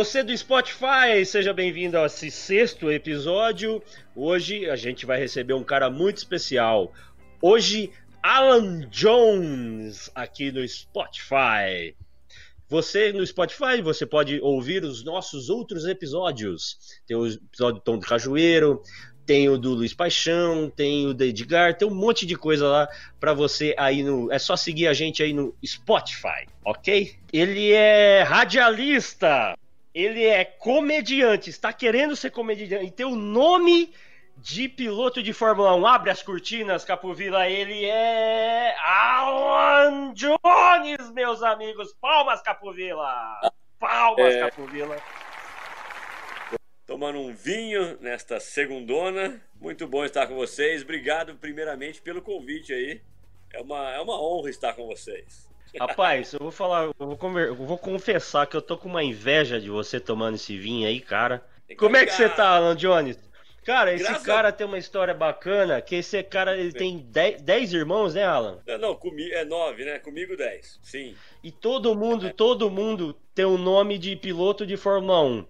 Você do Spotify, seja bem-vindo a esse sexto episódio. Hoje a gente vai receber um cara muito especial. Hoje, Alan Jones, aqui no Spotify. Você no Spotify, você pode ouvir os nossos outros episódios. Tem o episódio do Tom do Cajueiro, tem o do Luiz Paixão, tem o do Edgar, tem um monte de coisa lá para você aí no. É só seguir a gente aí no Spotify, ok? Ele é radialista, ele é comediante, está querendo ser comediante e tem o nome de piloto de Fórmula 1. Abre as cortinas, Capovila. Ele é Alan Jones, meus amigos. Palmas, Capovila. Palmas, é... Capovila. Tomando um vinho nesta segundona. Muito bom estar com vocês. Obrigado, primeiramente, pelo convite aí. É uma, é uma honra estar com vocês. Rapaz, eu vou falar, eu vou, conver, eu vou confessar que eu tô com uma inveja de você tomando esse vinho aí, cara. Como é que você tá, Alan Jones? Cara, esse Graças cara a... tem uma história bacana, que esse cara ele tem 10 irmãos, né, Alan? Não, não comigo é 9, né? Comigo 10. Sim. E todo mundo, é. todo mundo tem o um nome de piloto de Fórmula 1.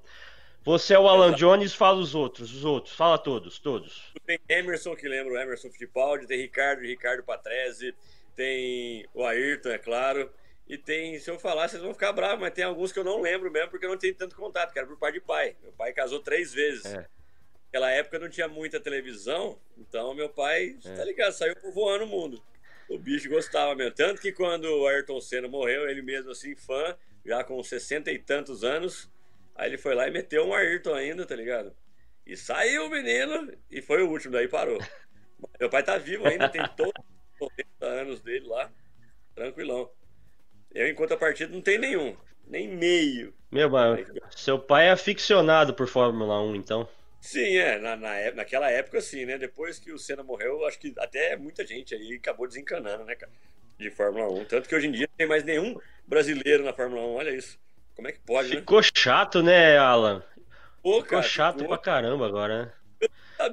Você é o Alan Exato. Jones, fala os outros, os outros, fala todos, todos. Tem Emerson, que lembra o Emerson Fittipaldi, tem Ricardo, Ricardo Patrese, tem o Ayrton, é claro, e tem, se eu falar, vocês vão ficar bravos, mas tem alguns que eu não lembro mesmo, porque eu não tenho tanto contato, que era por pai de pai. Meu pai casou três vezes. É. Naquela época não tinha muita televisão, então meu pai, é. tá ligado, saiu voando o mundo. O bicho gostava mesmo. Tanto que quando o Ayrton Senna morreu, ele mesmo assim, fã, já com 60 e tantos anos, aí ele foi lá e meteu um Ayrton ainda, tá ligado? E saiu o menino e foi o último, daí parou. Meu pai tá vivo ainda, tem todos os 90 anos dele lá, tranquilão. Eu, enquanto a partida, não tem nenhum, nem meio. Meu, mano, seu pai é aficionado por Fórmula 1, então. Sim, é. Na, na, naquela época, sim, né? Depois que o Senna morreu, acho que até muita gente aí acabou desencanando, né, cara? De Fórmula 1. Tanto que hoje em dia não tem mais nenhum brasileiro na Fórmula 1. Olha isso. Como é que pode, né? Ficou né? chato, né, Alan? Pô, ficou cara, chato ficou... pra caramba agora, né?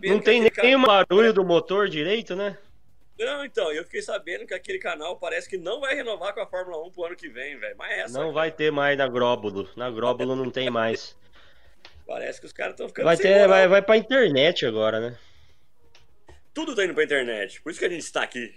Não tem nem canal... barulho do motor direito, né? Não, então, eu fiquei sabendo que aquele canal parece que não vai renovar com a Fórmula 1 pro ano que vem, velho. Mas é essa. Não cara. vai ter mais na Gróbulo. Na Gróbulo não tem mais. Parece que os caras estão ficando vai ter, vai, vai pra internet agora, né? Tudo tá indo pra internet, por isso que a gente está aqui.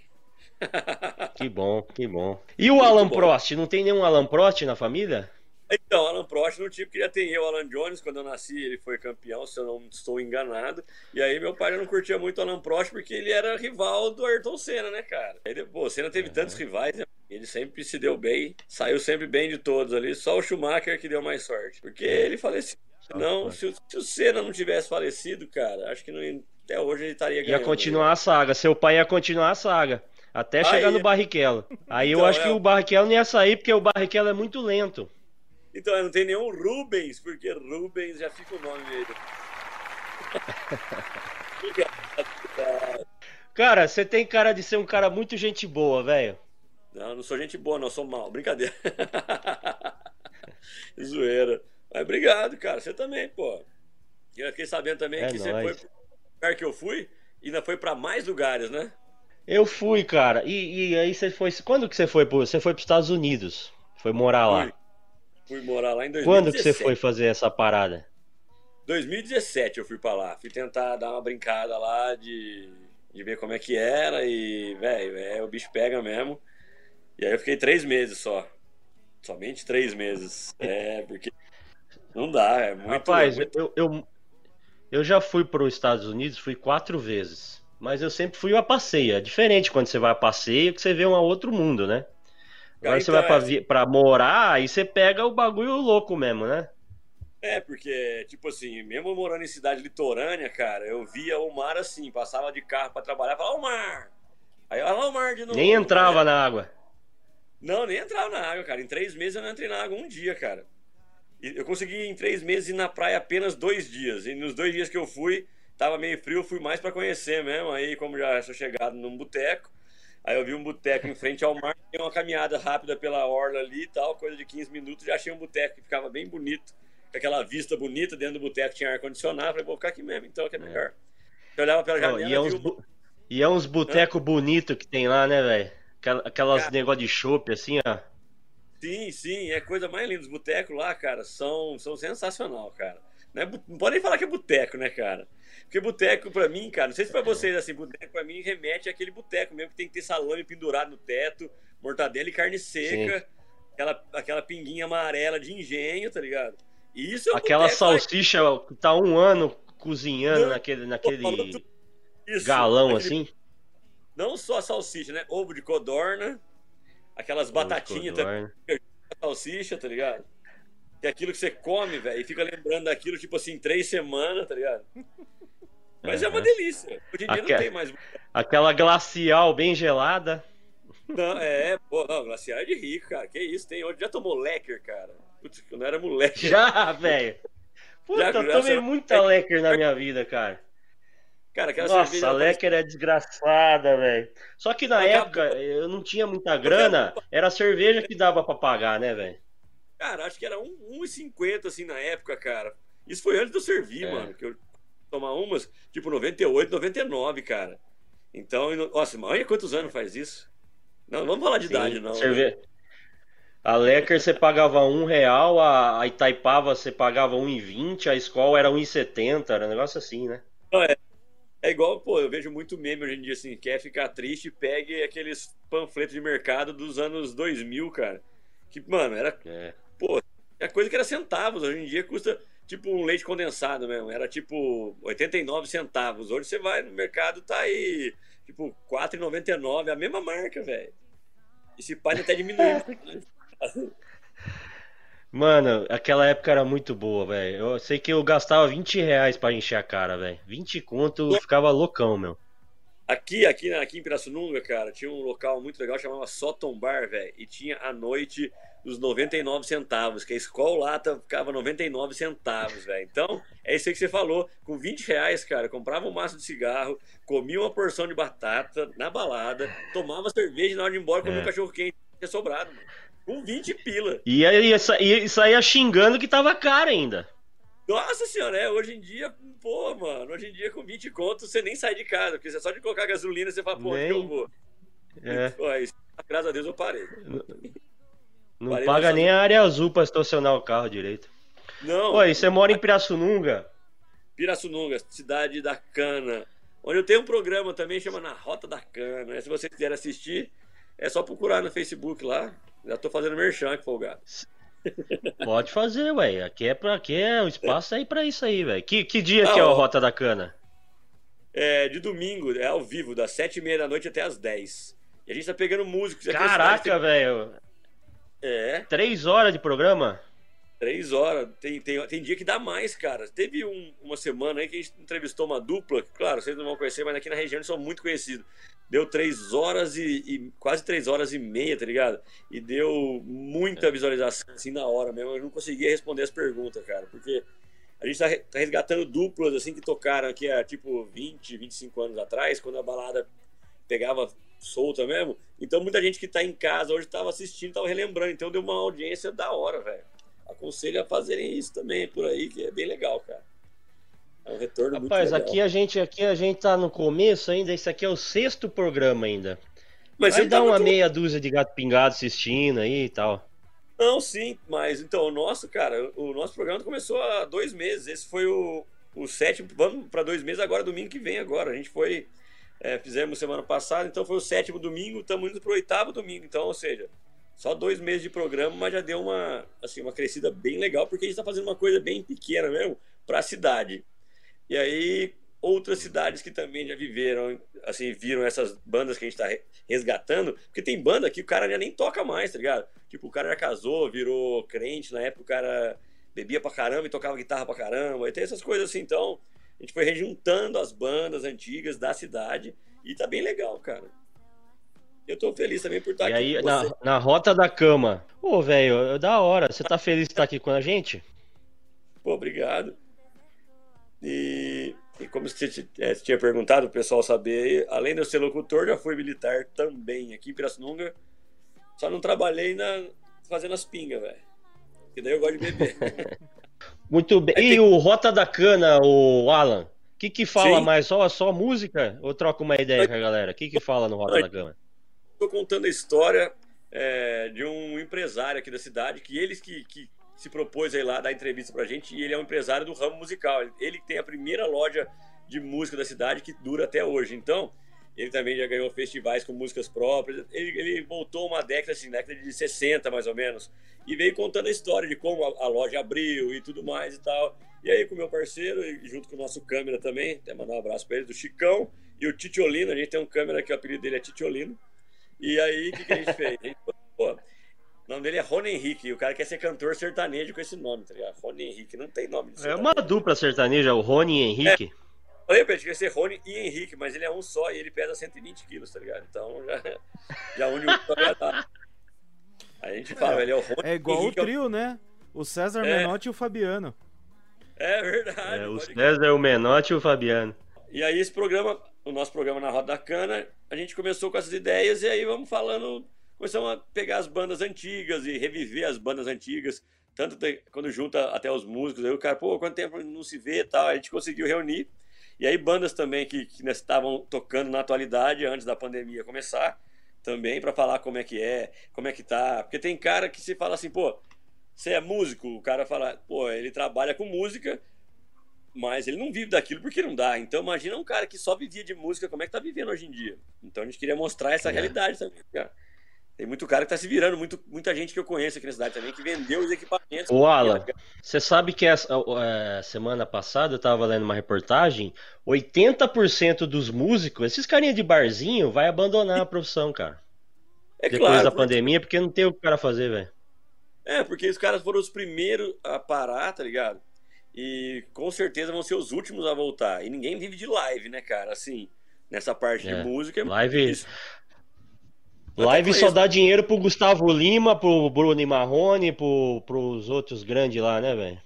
que bom, que bom. E o Muito Alan bom. Prost? Não tem nenhum Alan Prost na família? Então, Alan Prost não tinha, porque já tem eu, Alan Jones, quando eu nasci ele foi campeão, se eu não estou enganado. E aí meu pai não curtia muito o Alan Prost porque ele era rival do Ayrton Senna, né, cara? Ele, pô, o Senna teve uhum. tantos rivais, né? ele sempre se deu bem, saiu sempre bem de todos ali, só o Schumacher que deu mais sorte. Porque ele faleceu não, se, se, o Senna não tivesse falecido, cara, acho que não, até hoje ele estaria ganhando. Ia continuar a saga, seu pai ia continuar a saga. Até chegar Aí, no Barrichello. Aí então, eu acho é... que o Barrichello não ia sair, porque o Barrichello é muito lento. Então, não tem nenhum Rubens, porque Rubens já fica o nome dele. cara, você tem cara de ser um cara muito gente boa, velho. Não, não sou gente boa, não, sou mal. Brincadeira. Zoeira. Mas obrigado, cara. Você também, pô. Eu fiquei sabendo também é que nóis. você foi pro lugar que eu fui e ainda foi para mais lugares, né? Eu fui, cara. E, e, aí você foi. Quando que você foi? Pro... Você foi para os Estados Unidos? Foi morar lá? Fui. morar lá em 2017. Quando que você foi fazer essa parada? 2017 eu fui para lá. Fui tentar dar uma brincada lá de, de ver como é que era e, velho, é, o bicho pega mesmo. E aí eu fiquei três meses só. Somente três meses. É, porque não dá, é muito. Rapaz, eu, eu, eu já fui para os Estados Unidos, fui quatro vezes. Mas eu sempre fui a passeio. É diferente quando você vai a passeio que você vê um outro mundo, né? Agora então, você vai pra, é... pra morar, aí você pega o bagulho louco mesmo, né? É, porque, tipo assim, mesmo morando em cidade litorânea, cara, eu via o mar assim, passava de carro para trabalhar, falava, o mar! Aí, olha lá o mar de novo. Nem entrava na água. Não, nem entrava na água, cara. Em três meses eu não entrei na água um dia, cara. Eu consegui em três meses ir na praia apenas dois dias. E nos dois dias que eu fui, tava meio frio, fui mais para conhecer mesmo. Aí, como já sou chegado num boteco, aí eu vi um boteco em frente ao mar, dei uma caminhada rápida pela orla ali e tal, coisa de 15 minutos, já achei um boteco que ficava bem bonito, com aquela vista bonita, dentro do boteco tinha ar-condicionado, falei, vou ficar aqui mesmo, então, que é melhor. Eu olhava pela janela... Oh, e, é uns, bu... e é uns botecos bonitos que tem lá, né, velho? Aquelas Cara... negócio de chopp, assim, ó. Sim, sim, é coisa mais linda. Os botecos lá, cara, são, são sensacional, cara. Não, é, não pode nem falar que é boteco, né, cara? Porque boteco, pra mim, cara, não sei se pra vocês, assim, boteco pra mim remete àquele boteco mesmo que tem que ter salame pendurado no teto, mortadela e carne seca, aquela, aquela pinguinha amarela de engenho, tá ligado? Isso é Aquela boteco, salsicha que tá um ano cozinhando não, naquele, naquele isso, galão assim. Não só a salsicha, né? Ovo de codorna, aquelas Ovo batatinhas também, salsicha, tá ligado? Que é aquilo que você come, velho, e fica lembrando daquilo, tipo assim, três semanas, tá ligado? Mas uhum. é uma delícia. Hoje em dia não tem mais. Aquela glacial bem gelada. Não, é, pô, não, glacial é de rico, cara. Que isso, tem. Hoje já tomou lecker, cara. Putz, eu não era moleque. Já, velho. Puta, já, eu tomei muita lecker na minha vida, cara. Cara, aquela Nossa, cerveja. a Lecker é desgraçada, velho. Só que na época eu não tinha muita grana, era a cerveja que dava pra pagar, né, velho? Cara, acho que era 1,50 assim na época, cara. Isso foi antes de eu servir, é. mano. Que eu tomar umas, tipo 98, 99, cara. Então, nossa, olha quantos anos faz isso. Não, vamos falar de Sim, idade, não. Cerve... Né? A Lecker você pagava um real, a, Itaipava você pagava 1,20, a escola era 1,70, era um negócio assim, né? É, é igual, pô, eu vejo muito meme hoje em dia assim, quer ficar triste, pegue aqueles panfletos de mercado dos anos 2000, cara. Que, mano, era. É. Pô, é coisa que era centavos, hoje em dia custa tipo um leite condensado mesmo. Era tipo 89 centavos. Hoje você vai no mercado, tá aí tipo 4,99, a mesma marca, velho. Esse pai até diminuiu. Mano, aquela época era muito boa, velho. Eu sei que eu gastava 20 reais pra encher a cara, velho. 20 conto, eu ficava loucão, meu. Aqui, aqui, aqui em Pirassununga, cara, tinha um local muito legal, chamava Sotom Bar, velho. E tinha a noite dos 99 centavos, que a escola lata ficava 99 centavos, velho. Então, é isso aí que você falou. Com 20 reais, cara, comprava um maço de cigarro, comia uma porção de batata na balada, tomava cerveja na hora de ir embora comia é. um cachorro quente tinha sobrado, mano. Com 20 pila. E aí e saía xingando que tava caro ainda. Nossa senhora, é, hoje em dia, pô, mano, hoje em dia com 20 contos você nem sai de casa, porque você só de colocar gasolina você fala, pô, nem... eu vou? É. Isso, graças a Deus eu parei. Não Parei paga nem a área azul pra estacionar o carro direito. Não. Oi, você mora em Pirassununga? Pirassununga, cidade da cana. Onde eu tenho um programa também, chama Na Rota da Cana. Se você quiser assistir, é só procurar no Facebook lá. Já tô fazendo merchan que folgado. Pode fazer, ué. Aqui é para aqui é o espaço é. aí para isso aí, velho. Que, que dia ah, que é a Rota da Cana? É de domingo, é ao vivo, das sete e meia da noite até as dez. E a gente tá pegando músicos. Caraca, velho. É. Três horas de programa? Três horas. Tem, tem, tem dia que dá mais, cara. Teve um, uma semana aí que a gente entrevistou uma dupla, claro, vocês não vão conhecer, mas aqui na região eles são muito conhecidos. Deu três horas e, e, quase três horas e meia, tá ligado? E deu muita é. visualização assim na hora mesmo. Eu não conseguia responder as perguntas, cara, porque a gente tá, tá resgatando duplas assim que tocaram aqui há tipo 20, 25 anos atrás, quando a balada pegava solta mesmo. Então muita gente que tá em casa hoje tava assistindo, tava relembrando. Então deu uma audiência da hora, velho. Aconselho a fazerem isso também por aí, que é bem legal, cara. É um retorno Rapaz, muito legal. aqui a gente aqui a gente tá no começo ainda, esse aqui é o sexto programa ainda. Mas Vai dar uma meia dúzia de gato pingado assistindo aí e tal. Não, sim, mas então o nosso, cara, o nosso programa começou há dois meses. Esse foi o, o sétimo. Vamos para dois meses agora, domingo que vem agora. A gente foi é, fizemos semana passada, então foi o sétimo domingo, estamos indo para o oitavo domingo, então, ou seja, só dois meses de programa, mas já deu uma, assim, uma crescida bem legal, porque a gente está fazendo uma coisa bem pequena mesmo para a cidade. E aí, outras cidades que também já viveram, assim, viram essas bandas que a gente está resgatando, porque tem banda que o cara já nem toca mais, tá ligado? Tipo, o cara já casou, virou crente, na época o cara bebia pra caramba e tocava guitarra pra caramba, e tem essas coisas assim, então a gente foi rejuntando as bandas antigas da cidade e tá bem legal, cara. Eu tô feliz também por estar e aqui. E aí, na, na rota da cama. Ô, velho, é da hora. Você tá feliz de estar aqui com a gente? Pô, obrigado. E, e como você é, tinha perguntado, o pessoal saber, além de eu ser locutor, já fui militar também aqui em Pirassununga. Só não trabalhei na, fazendo as pingas, velho. Porque daí eu gosto de beber. Muito bem. E o Rota da Cana, o Alan? O que que fala Sim. mais? Só, só música? Ou troca uma ideia com a galera? O que que fala no Rota da Cana? Estou contando a história é, de um empresário aqui da cidade, que eles que, que se propôs aí lá dar entrevista pra gente, e ele é um empresário do ramo musical. Ele tem a primeira loja de música da cidade que dura até hoje. Então, ele também já ganhou festivais com músicas próprias. Ele, ele voltou uma década, assim, década de 60 mais ou menos, e veio contando a história de como a, a loja abriu e tudo mais e tal. E aí, com o meu parceiro, e junto com o nosso câmera também, até mandar um abraço para ele, do Chicão e o Titiolino. A gente tem um câmera que o apelido dele é Titiolino. E aí, o que, que, a gente fez? A gente, pô, o nome dele é Rony Henrique, e o cara quer ser cantor sertanejo com esse nome, tá ligado? Rony Henrique, não tem nome É uma dupla sertaneja, o Rony Henrique. É. Falei pra ele que ia ser Rony e Henrique, mas ele é um só e ele pesa 120 quilos, tá ligado? Então já, já une o dar. Aí a gente fala, é, ele é o Rony É igual Henrique, o trio, né? O César É. Menotti e o Fabiano. É verdade. É, o. César, o Menotti e o Fabiano. E aí esse programa, o nosso programa na Roda da Cana, a gente começou com essas ideias e aí vamos falando, começamos a pegar as bandas antigas e reviver as bandas antigas, tanto quando junta até os músicos, aí o cara, pô, quanto tempo não se vê e tal, a gente conseguiu reunir. E aí bandas também que, que estavam tocando na atualidade antes da pandemia começar, também para falar como é que é, como é que tá, porque tem cara que se fala assim, pô, você é músico, o cara fala, pô, ele trabalha com música, mas ele não vive daquilo porque não dá. Então imagina um cara que só vivia de música, como é que tá vivendo hoje em dia. Então a gente queria mostrar essa É. realidade também, cara. Tem muito cara que tá se virando, muito, muita gente que eu conheço aqui na cidade também, que vendeu os equipamentos. Ô, Alan, você sabe que essa é, semana passada eu tava lendo uma reportagem, 80% dos músicos, esses carinha de barzinho, vai abandonar a profissão, cara. é Depois claro, da porque- pandemia, porque não tem o que o cara fazer, velho. É, porque os caras foram os primeiros a parar, tá ligado? E com certeza vão ser os últimos a voltar. E ninguém vive de live, né, cara? Assim, nessa parte É, de música. é live- isso. Live só dá dinheiro pro Gustavo Lima, pro Bruno Marrone, pro, pros outros grandes lá, né, velho?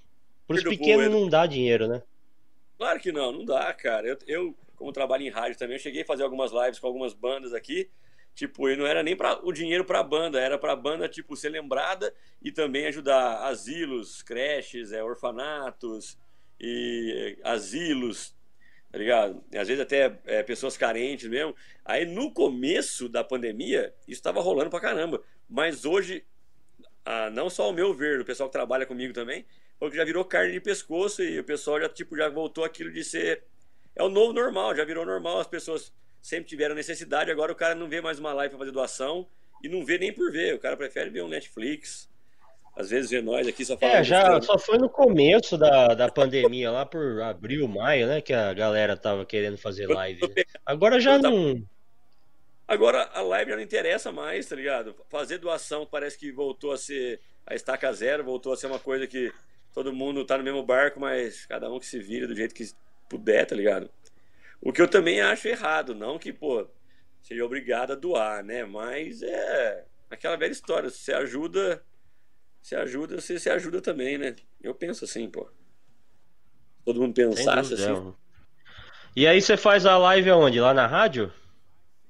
Pros pequenos Boedo. não dá dinheiro, né? Claro que não, não dá, cara. Eu, eu, como trabalho em rádio também, eu cheguei a fazer algumas lives com algumas bandas aqui. Tipo, e não era nem para o dinheiro pra banda, era pra banda, tipo, ser lembrada e também ajudar asilos, creches, é, orfanatos e é, asilos, tá ligado? E às vezes até é, pessoas carentes mesmo. Aí no começo da pandemia, isso tava rolando pra caramba. Mas hoje, ah, não só ao meu ver, o pessoal que trabalha comigo também, porque já virou carne de pescoço e o pessoal já tipo já voltou aquilo de ser é o novo normal, já virou normal, as pessoas sempre tiveram necessidade, agora o cara não vê mais uma live para fazer doação e não vê nem por ver, o cara prefere ver um Netflix. Às vezes vê nós aqui só falando É, já só foi no começo da, da pandemia, lá por abril, maio, né, que a galera tava querendo fazer live. né? Agora já não. Agora a live já não interessa mais, tá ligado? Fazer doação parece que voltou a ser a estaca zero, voltou a ser uma coisa que todo mundo tá no mesmo barco, mas cada um que se vira do jeito que puder, tá ligado? O que eu também acho errado, não que, pô, seja obrigado a doar, né? Mas é aquela velha história, você ajuda, se ajuda, você se ajuda também, né? Eu penso assim, pô. Todo mundo pensasse assim. não. E aí você faz a live aonde? Lá na rádio?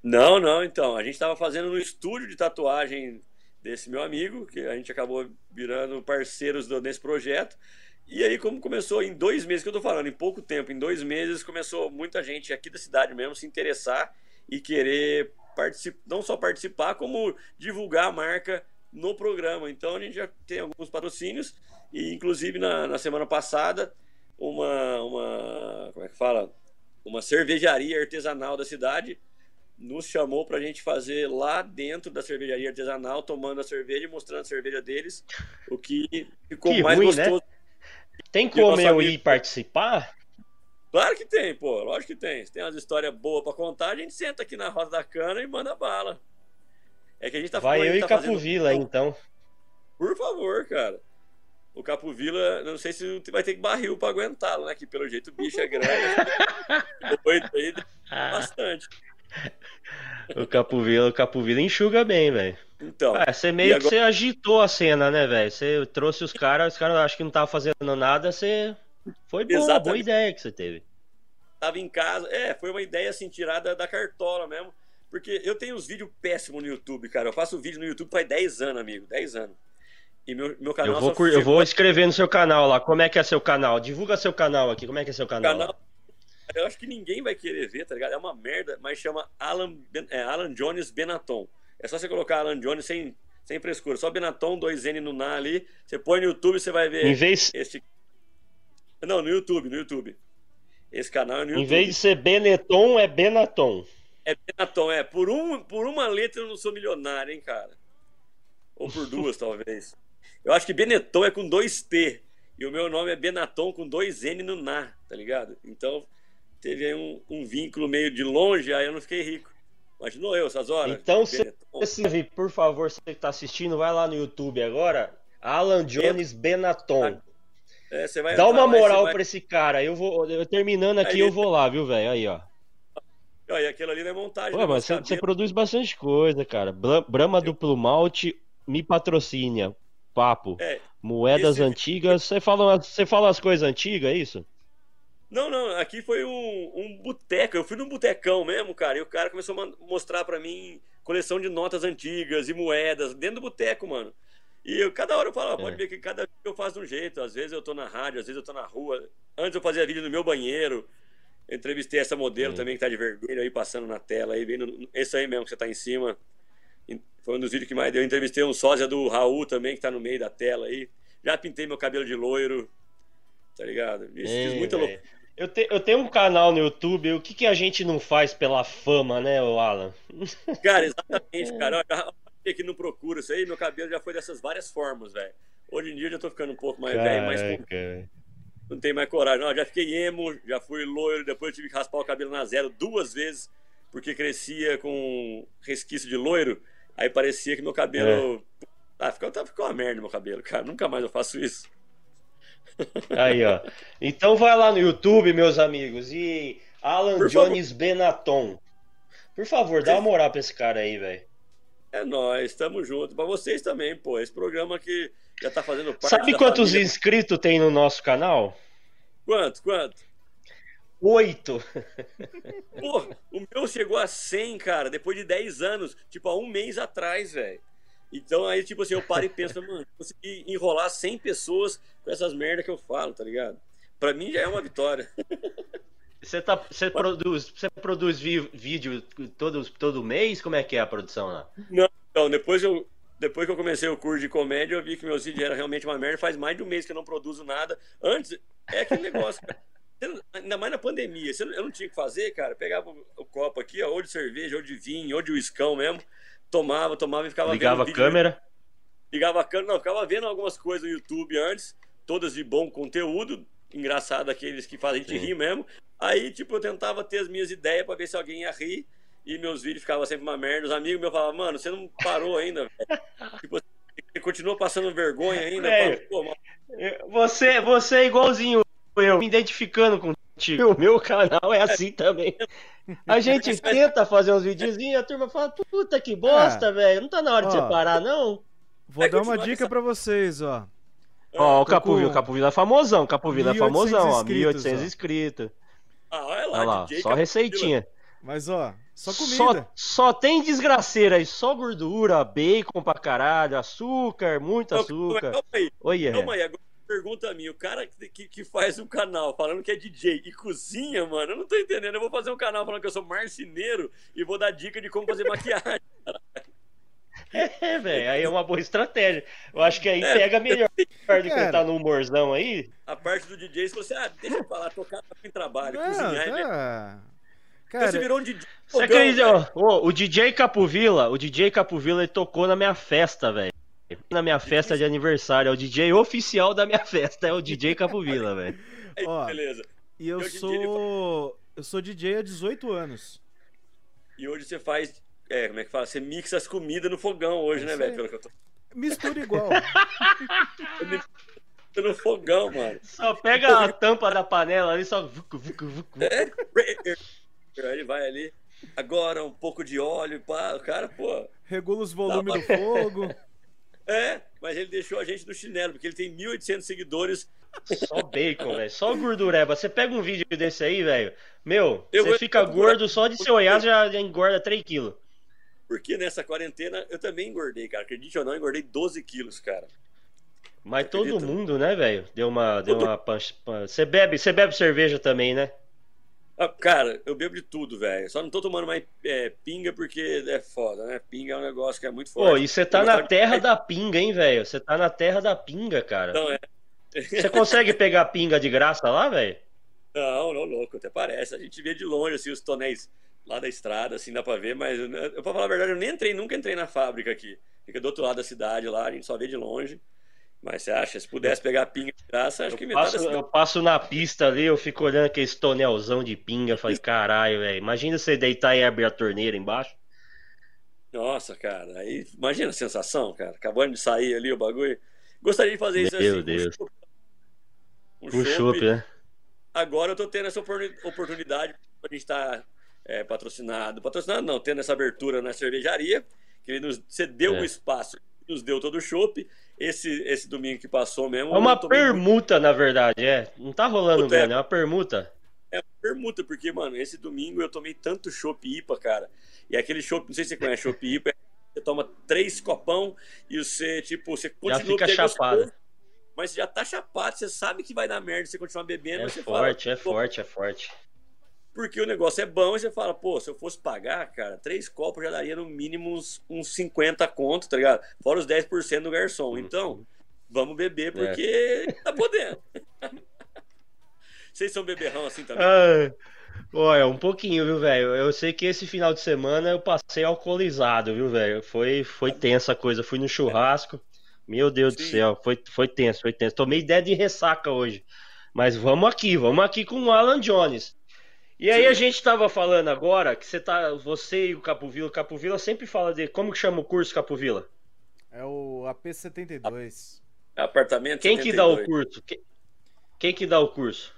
Não, não, então. A gente estava fazendo no estúdio de tatuagem desse meu amigo, que a gente acabou virando parceiros do- nesse projeto. E aí, como começou em dois meses, que eu tô falando, em pouco tempo, em dois meses, começou muita gente aqui da cidade mesmo se interessar e querer participar, não só participar, como divulgar a marca no programa. Então a gente já tem alguns patrocínios, e inclusive na, na semana passada, uma, uma. Como é que fala? Uma cervejaria artesanal da cidade nos chamou pra gente fazer lá dentro da cervejaria artesanal, tomando a cerveja e mostrando a cerveja deles, o que ficou Que mais ruim, né? gostoso. Tem E o como eu ir participar? Claro que tem, pô, lógico que tem. Se tem umas histórias boas pra contar, a gente senta aqui na roda da cana e manda bala. É que a gente tá Vai eu e tá Capo fazendo- Vila, então. Por favor, cara. O Capo Vila, não sei se vai ter que barril pra aguentá-lo, né? Que pelo jeito o bicho é grande. Oito aí, bastante. O Capo Vila, o Capo Vila enxuga bem, velho. Então, É, você meio que agora- você agitou a cena, né, velho? Você trouxe os caras, os caras acham que não estavam fazendo nada, você. Foi boa, boa ideia que você teve. tava em casa. É, foi uma ideia assim, tirada da cartola mesmo. Porque eu tenho uns vídeos péssimos no YouTube, cara. Eu faço vídeo no YouTube faz 10 anos, amigo. 10 anos. E meu, meu canal Eu vou, cur- eu vou escrever no seu canal lá. Como é que é seu canal? Divulga seu canal aqui. Como é que é seu canal? canal. Eu acho que ninguém vai querer ver, tá ligado? É uma merda, mas chama Alan, Ben- é, Alan Jones Benaton. É só você colocar Alan Jones sem, Sem frescura. Só Benaton, 2N no Na ali. Você põe no YouTube, você vai ver Em vez, esse. Não, no YouTube, no YouTube. Esse canal é no em YouTube. vez de ser Benetton, é Benaton. É Benaton, é. Por, um, por uma letra eu não sou milionário, hein, cara? Ou por duas, talvez. Eu acho que Benetton é com dois T. E o meu nome é Benaton com dois N no Na, tá ligado? Então teve aí um, um vínculo meio de longe, aí eu não fiquei rico. Imaginou eu essas horas? Então, se por favor, você que tá assistindo, vai lá no YouTube agora. Alan Jones Benaton. É, você vai Dá uma lá moral vai- pra esse cara. Eu vou, eu, terminando aqui, Aí- eu vou lá, viu, velho? Aí, ó. E aquilo ali não é montagem. Ué, mas você, produz bastante coisa, cara. Bra- Brahma duplo malte, me patrocina. Papo. É, Moedas esse- antigas. Você fala, você fala as coisas antigas, é isso? Não, não, aqui foi um, um boteco. Eu fui num botecão mesmo, cara, e o cara começou a mostrar pra mim coleção de notas antigas e moedas dentro do boteco, mano. E eu, cada hora eu falava, pode É. ver que cada eu faço de um jeito. Às vezes eu tô na rádio, às vezes eu tô na rua. Antes eu fazia vídeo no meu banheiro. Eu entrevistei essa modelo É. também que tá de vermelho aí passando na tela aí, vendo esse aí mesmo que você tá em cima. Foi um dos vídeos que mais deu. Eu entrevistei um sósia do Raul também, que tá no meio da tela aí. Já pintei meu cabelo de loiro. Tá ligado? Fiz, fiz Ei, muita velho. loucura. Eu, te- eu tenho um canal no YouTube. O que, que a gente não faz pela fama, né, Alan? Cara, exatamente, cara. Olha, já que não procura isso aí, meu cabelo já foi dessas várias formas, velho. Hoje em dia eu já tô ficando um pouco mais velho, velho. Não tem mais coragem. Não, já fiquei emo, já fui loiro, depois eu tive que raspar o cabelo na zero duas vezes, porque crescia com resquício de loiro, aí parecia que meu cabelo. Ah, ficou, tá, ficou uma merda meu cabelo, cara. Nunca mais eu faço isso. Aí, ó. Então vai lá no YouTube, meus amigos, e Alan Por Jones Benaton. Por favor, dá uma moral pra esse cara aí, velho. É nóis, tamo junto. Pra vocês também, pô. Esse programa que já tá fazendo parte Sabe quantos família. inscritos tem no nosso canal? Quanto, quanto? Oito. Pô, o meu chegou a 100, cara, depois de 10 anos, tipo, há um mês atrás, velho. Então aí, tipo assim, eu paro e penso, mano, consegui enrolar 100 pessoas com essas merdas que eu falo, tá ligado? Pra mim já é uma vitória. Você, tá, você produz, você produz vi- vídeo todo, todo mês? Como é que é a produção lá? Então, depois eu, depois que eu comecei o curso de comédia, eu vi que meus vídeos eram realmente uma merda. Faz mais de um mês que eu não produzo nada. Antes, é aquele negócio, cara. Ainda mais na pandemia. Eu não tinha o que fazer, cara. Pegava o, copo aqui, ó, ou de cerveja, ou de vinho, ou de uiscão mesmo. Tomava, tomava e ficava Ligava a vendo vídeo câmera? ligava a câmera, não, ficava vendo algumas coisas no YouTube antes, todas de bom conteúdo, engraçado aqueles que fazem a gente Sim. rir mesmo. Aí, tipo, eu tentava ter as minhas ideias pra ver se alguém ia rir, e meus vídeos ficavam sempre uma merda. Os amigos meus falavam, mano, você não parou ainda, velho. tipo, você continua passando vergonha ainda. Pô, Você, você é igualzinho eu, me identificando contigo. O meu canal é assim também. A gente tenta fazer uns videozinhos e a turma fala, puta que bosta, velho. Não tá na hora de Ó. você parar, não? Vou É, dar uma dica essa- pra vocês, ó. Ó, o tô Capovilla, com o Capovilla é famosão, Capovilla é 1.800 famosão, ó, inscritos, 1800 ó. inscritos. ah, olha lá, Olha lá, DJ só receitinha. Mas, ó, só Só, comida. só tem desgraceira aí, só gordura, bacon pra caralho, açúcar, muito açúcar. Calma aí, Oi, calma aí, agora pergunta a mim, o cara que, que, que faz um canal falando que é DJ e cozinha, mano, eu não tô entendendo. Eu vou fazer um canal falando que eu sou marceneiro e vou dar dica de como fazer maquiagem. É, velho, aí é uma boa estratégia. Eu acho que aí É, pega melhor do que tá no humorzão aí. A parte do DJ, você falou assim, ah, deixa eu falar, tocar em trabalho, Não, cozinhar. é Então você Cara, virou um DJ. Você acredita? ó, o DJ Capovilla, o DJ Capovilla ele tocou na minha festa, velho. Na minha festa de aniversário, é o DJ oficial da minha festa, é o DJ Capovilla, velho. Ó. beleza. e eu sou... Eu sou DJ há 18 anos. E hoje você faz, é, como é que fala? Você mixa as comidas no fogão hoje, É né, velho? aí. Pelo que eu tô Mistura igual. no fogão, mano. Só pega a tampa da panela ali, só. vucu, vucu. Aí ele vai ali, agora um pouco de óleo, pá, o cara, pô... Regula os volumes Tá do fogo. É, mas ele deixou a gente no chinelo, porque ele tem 1.800 seguidores. Só bacon, velho. Só gordureba. Você pega um vídeo desse aí, velho. Meu, Eu você fica gordo só de você olhar, já já engorda 3 quilos. Porque nessa quarentena eu também engordei, cara. Acredite ou não, eu engordei 12 quilos, cara. Mas todo Acredita? mundo, né, velho? Deu uma. Deu Todo- uma panch... pan- Você bebe, você bebe cerveja também, né? Ah, cara, eu bebo de tudo, velho. Só não tô tomando mais é, pinga porque é foda, né? Pinga é um negócio que é muito forte. Pô, e você tá Eu na gostava de- terra da pinga, hein, velho? Você tá na terra da pinga, cara. Não, é. Você consegue pegar pinga de graça lá, velho? Não, não, louco, até parece. A gente vê de longe, assim, os tonéis lá da estrada, assim, dá pra ver, mas, eu, eu, pra falar a verdade, eu nem entrei, nunca entrei na fábrica aqui. Fica do outro lado da cidade lá, a gente só vê de longe. Mas você acha, se pudesse pegar pinga de graça, acho que Eu metade da passo, eu passo na pista ali, eu fico olhando aquele tonelzão de pinga. Falei, caralho, velho. Imagina você deitar e abrir a torneira embaixo. Nossa, cara, aí imagina a sensação, cara. Acabando de sair ali o bagulho. Gostaria de fazer isso Meu assim. com Deus. Um chopp. chopp, né? Agora eu tô tendo essa oportuni- oportunidade a gente estar é, patrocinado. Patrocinado não, tendo essa abertura na cervejaria, que ele nos cedeu É. o espaço, nos deu todo o chopp. Esse, esse domingo que passou mesmo. É uma tomei muito- permuta, na verdade, é. Não tá rolando Puta, é. é uma permuta. É uma permuta, porque, mano, esse domingo eu tomei tanto chopp IPA, cara. E aquele chopp, não sei se você conhece chopp IPA, você toma três copão e você, tipo, você continua fica porque é chapado. Mas você já tá chapado, você sabe que vai dar merda se você continuar bebendo, É forte, fala, é "Pô, forte, é forte. Porque o negócio é bom e você fala, pô, se eu fosse pagar, cara, três copos já daria no mínimo uns, uns 50 conto, tá ligado? Fora os 10% do garçom. Uhum. Então, vamos beber É. porque tá podendo. Vocês são beberrão assim também? Ai, Olha, um pouquinho, viu, velho? Eu sei que esse final de semana eu passei alcoolizado, viu, velho? Foi, foi tensa a coisa. Fui no churrasco. Meu Deus do Sim. céu, foi, foi tenso, foi tenso. Tomei ideia de ressaca hoje. Mas vamos aqui, vamos aqui com o Alan Jones. E aí Sim. a gente tava falando agora que você tá, você e o Capovila, o Capovila sempre fala de como que chama o curso Capovila? É o AP72. Apartamento Quem que dá o 72. curso? Quem, quem que dá o curso?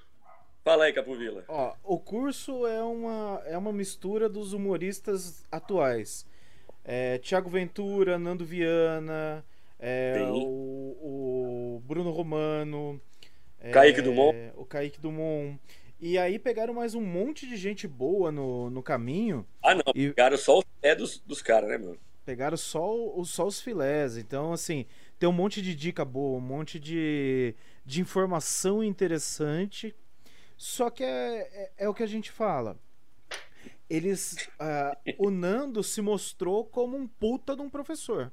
Fala aí, Capovila. Ó, o curso é uma, é uma mistura dos humoristas atuais. É, Tiago Ventura, Nando Viana, é, o, o Bruno Romano, é, Kaique Dumont. o Kaique Dumont. E aí pegaram mais um monte de gente boa no, no caminho. Ah, não. E- Pegaram só o é dos, dos caras, né, mano? Pegaram só, o- só os filés. Então, assim, tem um monte de dica boa, um monte de, de informação interessante. Só que é, é, é o que a gente fala. Eles. ah, o Nando se mostrou como um puta de um professor.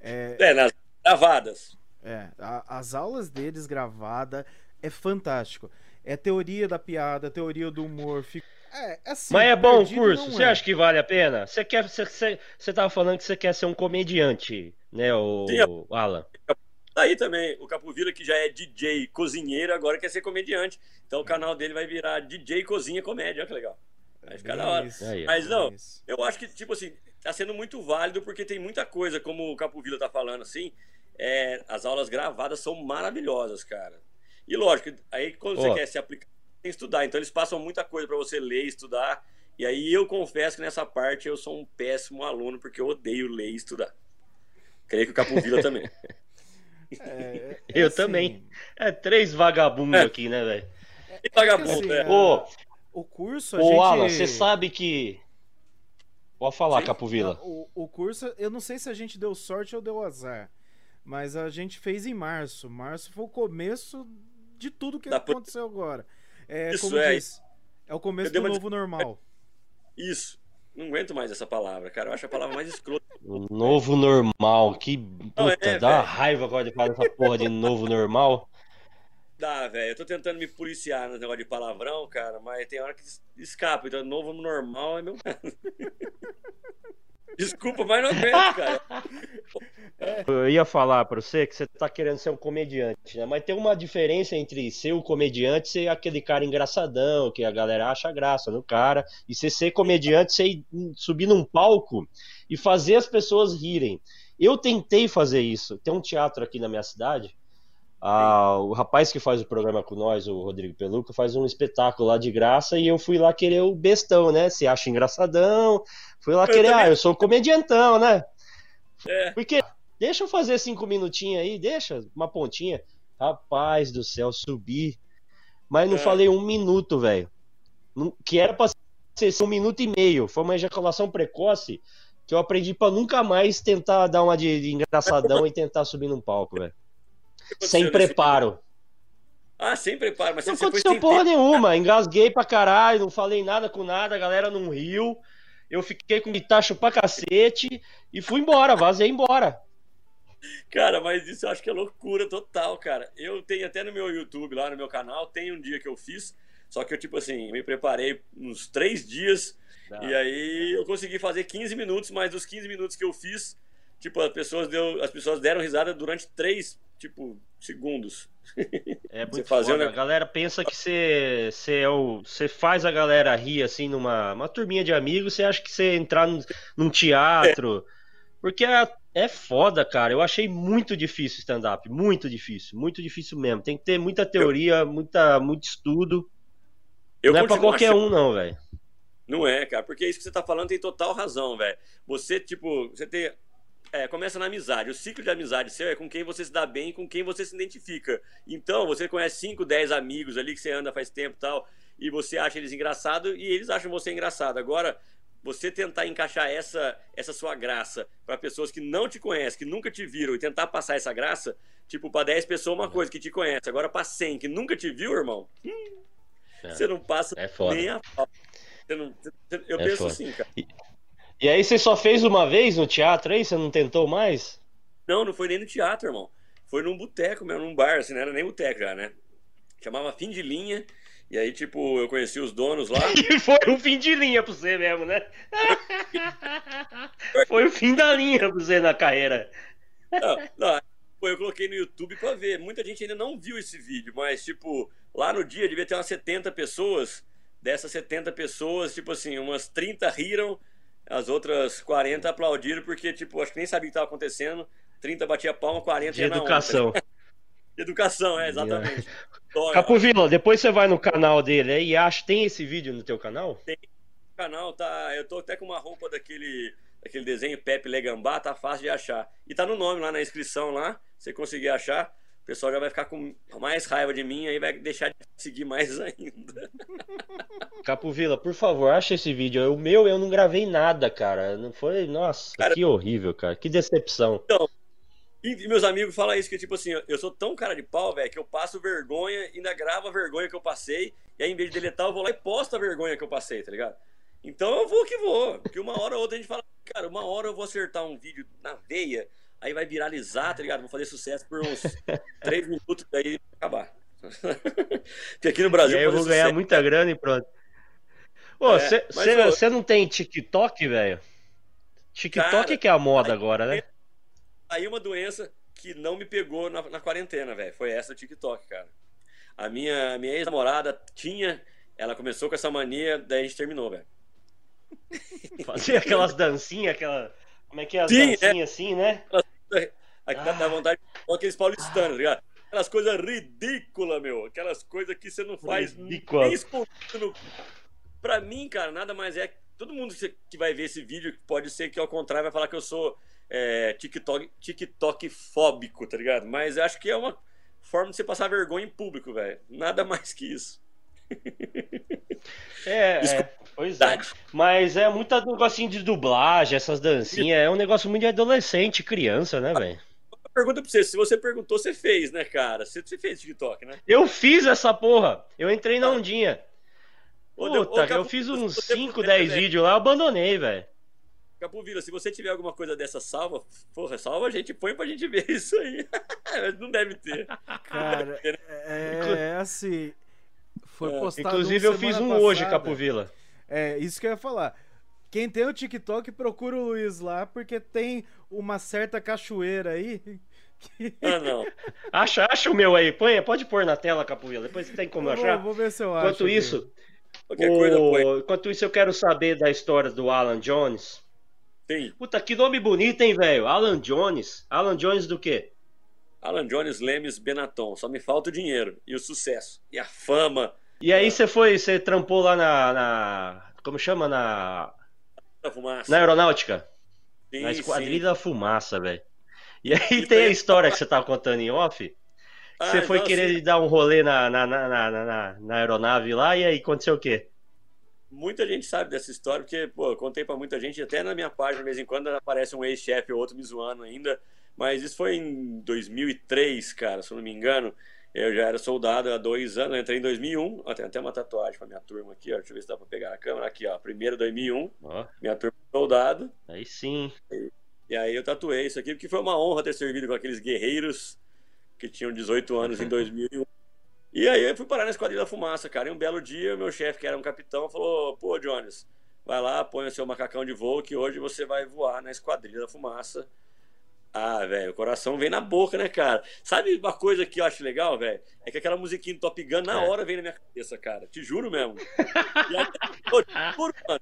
É, É, nas gravadas. é, a- as aulas deles gravada é fantástico. É teoria da piada, teoria do humor. Fica... É, assim, Mas é bom o curso? Você é. acha que vale a pena? Você quer, você, tava falando que você quer ser um comediante, né, o Sim, Alan? Daí também, o Capovila, que já é DJ cozinheiro, agora quer ser comediante. Então o canal dele vai virar DJ Cozinha Comédia. Olha que legal. Vai ficar da hora. Aí. Mas não, isso. Eu acho que, tipo assim, tá sendo muito válido porque tem muita coisa, como o Capovila tá falando, assim. é, as aulas gravadas são maravilhosas, cara. E lógico, aí quando Ó. você quer se aplicar, tem que estudar. Então eles passam muita coisa pra você ler, estudar. E aí eu confesso que nessa parte eu sou um péssimo aluno porque eu odeio ler e estudar. Creio que o Capovila também. É, é Eu assim, também. É três vagabundos É. aqui, né, velho? E vagabundo, assim, né? é- Ô, O curso a ô gente... Alan, você sabe que. Pode falar, Sim. Capovila. O, o curso, eu não sei se a gente deu sorte ou deu azar, mas a gente fez em março. Março foi o começo de tudo que Da aconteceu agora. É, Isso como é. diz, é o começo do novo normal. Isso. Não aguento mais essa palavra, cara. Eu acho a palavra mais escrota. O novo normal. Que puta, é, dá uma raiva agora de falar essa porra de novo normal. Dá, velho. Eu tô tentando me policiar no negócio de palavrão, cara, mas tem hora que es- escapa. Então, novo normal é meu. Desculpa, mas não aguento, cara. Eu ia falar pra você que você tá querendo ser um comediante, né? Mas tem uma diferença entre ser o comediante e ser aquele cara engraçadão, que a galera acha graça no cara, e você ser comediante, você ir- subir num palco e fazer as pessoas rirem. Eu tentei fazer isso. Tem um teatro aqui na minha cidade. Ah, o rapaz que faz o programa com nós, o Rodrigo Peluca, faz um espetáculo lá de graça e eu fui lá querer o bestão, né? Se acha engraçadão. Fui lá Eu querer, também. ah, eu sou comediantão, né? É. Porque Deixa eu fazer cinco minutinhos aí, deixa uma pontinha. Rapaz do céu, subi. Mas não É. falei um minuto, velho. Que era pra ser um minuto e meio. Foi uma ejaculação precoce que eu aprendi pra nunca mais tentar dar uma de engraçadão e tentar subir num palco, velho. Sem preparo. Ah, sem preparo, mas Não aconteceu porra tempo. nenhuma. Engasguei pra caralho, não falei nada com nada, a galera não riu. Eu fiquei com guitarra pra cacete e fui embora, vazei embora. Cara, mas isso eu acho que é loucura total, cara. Eu tenho até no meu YouTube, lá no meu canal, tem um dia que eu fiz, só que eu, tipo assim, me preparei uns três dias e aí eu consegui fazer 15 minutos, mas dos 15 minutos que eu fiz, tipo, as pessoas, deu, as pessoas deram risada durante três, tipo, segundos. É muito fazer A galera pensa que você, você, é o, você faz a galera rir assim numa uma turminha de amigos, você acha que você entrar num, num teatro. Porque é, é foda, cara. Eu achei muito difícil stand-up. Muito difícil. Muito difícil mesmo. Tem que ter muita teoria, muita, muito estudo. Eu não é pra continuo qualquer achando- um, não, velho. Não é, cara, porque isso que você tá falando tem total razão, velho. Você, tipo, você tem. É, começa na amizade. O ciclo de amizade seu é com quem você se dá bem e com quem você se identifica. Então, você conhece 5, 10 amigos ali que você anda faz tempo e tal, e você acha eles engraçados e eles acham você engraçado. Agora, você tentar encaixar essa, essa sua graça para pessoas que não te conhecem, que nunca te viram, e tentar passar essa graça, tipo, para 10 pessoas uma coisa que te conhece. Agora, pra 100 que nunca te viu, irmão, É. você não passa É nem a pau. Você não- você- eu É penso foda. assim, cara. E aí você só fez uma vez no teatro aí? Você não tentou mais? Não, não foi nem no teatro, irmão. Foi num boteco mesmo, num bar, assim, não era nem boteco já, né? Chamava Fim de Linha. E aí, tipo, eu conheci os donos lá. E foi um fim de linha pra você mesmo, né? foi o fim da linha pra você na carreira. Não, não, eu coloquei no YouTube pra ver. Muita gente ainda não viu esse vídeo, mas, tipo, lá no dia devia ter umas 70 pessoas. Dessas 70 pessoas, tipo assim, umas 30 riram, as outras 40 aplaudiram, porque, tipo, acho que nem sabia o que estava acontecendo. 30 batia palma, 40 De ia na onda. educação. Educação, é, exatamente. Ó. Capovila, depois você vai no canal dele aí e acha. Tem esse vídeo no teu canal? O canal tá. Eu tô até com uma roupa daquele, daquele desenho Pepe Legambá, tá fácil de achar. E tá no nome lá na inscrição lá. Se você conseguir achar, pessoal já vai ficar com mais raiva de mim aí vai deixar de seguir mais ainda. Capovila, por favor, acha esse vídeo. O meu eu não gravei nada, cara. Não foi. Nossa, Cara- que horrível, cara. Que decepção. E, e meus amigos falam isso, que tipo assim, eu sou tão cara de pau, velho, que eu passo vergonha, ainda gravo a vergonha que eu passei, e aí em vez de deletar, eu vou lá e posto a vergonha que eu passei, tá ligado? Então eu vou que vou, porque uma hora ou outra a gente fala, cara, uma hora eu vou acertar um vídeo na veia, aí vai viralizar, tá ligado? Vou fazer sucesso por uns três minutos, daí vai acabar. porque aqui no E Brasil aí eu vou ganhar sucesso- muita grana e pronto. Ô, É, mas, você ô- não tem TikTok, velho? TikTok Cara, que é a moda aí- agora, né? Aí uma doença que não me pegou na, na quarentena, velho. Foi essa do TikTok, cara. A minha, minha ex-namorada tinha. Ela começou com essa mania, daí a gente terminou, velho. Fazer aquelas dancinhas, aquela. Como é que é as Sim, é. dancinhas assim, né? Aqui dá- Ah. vontade de aqueles paulistanos, tá ligado? Aquelas coisas ridículas, meu. Aquelas coisas que você não faz Ridícula. nem escondido. No... Pra mim, cara, nada mais é. Todo mundo que vai ver esse vídeo pode ser que ao contrário vai falar que eu sou é, TikTok, TikTok fóbico, tá ligado? Mas eu acho que é uma forma de você passar vergonha em público, velho. Nada mais que isso. É, é, Desculpa. Pois é. Mas é muito negocinho de dublagem, essas dancinhas. É um negócio muito de adolescente, criança, né, velho? Pergunta pra você, se você perguntou, você fez, né, cara? Você, você fez TikTok, né? Eu fiz essa porra. Eu entrei na ondinha. Deu- ô, Puta, eu fiz uns você 5, puder, 10 velho. vídeos lá, eu abandonei, velho. Capuvira, se você tiver alguma coisa dessa salva, porra, salva a gente, põe pra gente ver isso aí. Não deve ter. Cara, é, é assim. Foi É, postado. Inclusive, eu fiz um semana hoje, passada. Capovila. É, isso que eu ia falar. Quem tem o TikTok, procura o Luiz lá, porque tem uma certa cachoeira aí. que- Ah, não. Acha, acha o meu aí. Põe, pode pôr na tela, Capovila. Depois tem como Eu vou, achar. vou ver se eu acho. Enquanto aqui. isso, Qualquer coisa põe. o... enquanto isso, eu quero saber da história do Alan Jones. Tem Puta, que nome bonito, hein, velho? Alan Jones. Alan Jones do quê? Alan Jones, Lemes, Benaton. Só me falta o dinheiro e o sucesso. E a fama E aí você foi, você trampou lá na, na- como chama? Na, da fumaça. na aeronáutica? Sim, na Esquadrilha da Fumaça, velho. E aí E tem a história que você tava contando em off. que Ah, você foi querer dar um rolê na, na, na, na, na- na aeronave lá, e aí aconteceu o quê? muita gente sabe dessa história, porque, pô, eu contei pra muita gente, até na minha página, de vez em quando, aparece um ex-chefe ou outro me zoando ainda. Mas isso foi em 2003, cara, se eu não me engano. Eu já era soldado há dois anos, entrei em 2001. Ó, tem até uma tatuagem pra minha turma aqui, ó. Deixa eu ver se dá pra pegar a câmera. Aqui, ó. Primeiro 2001. Ó, Minha turma de soldado. aí sim. E aí eu tatuei isso aqui, porque foi uma honra ter servido com aqueles guerreiros que tinham 18 anos em 2001. E aí eu fui parar na Esquadrilha da Fumaça, cara. E um belo dia, meu chefe, que era um capitão, falou: Pô, Jones, vai lá, põe o seu macacão de voo, que hoje você vai voar na Esquadrilha da Fumaça. Ah, velho, o coração vem na boca, né, cara? Sabe uma coisa que eu acho legal, velho? É que aquela musiquinha do Top Gun na É. hora vem na minha cabeça, cara. Te juro mesmo. E te juro, mano.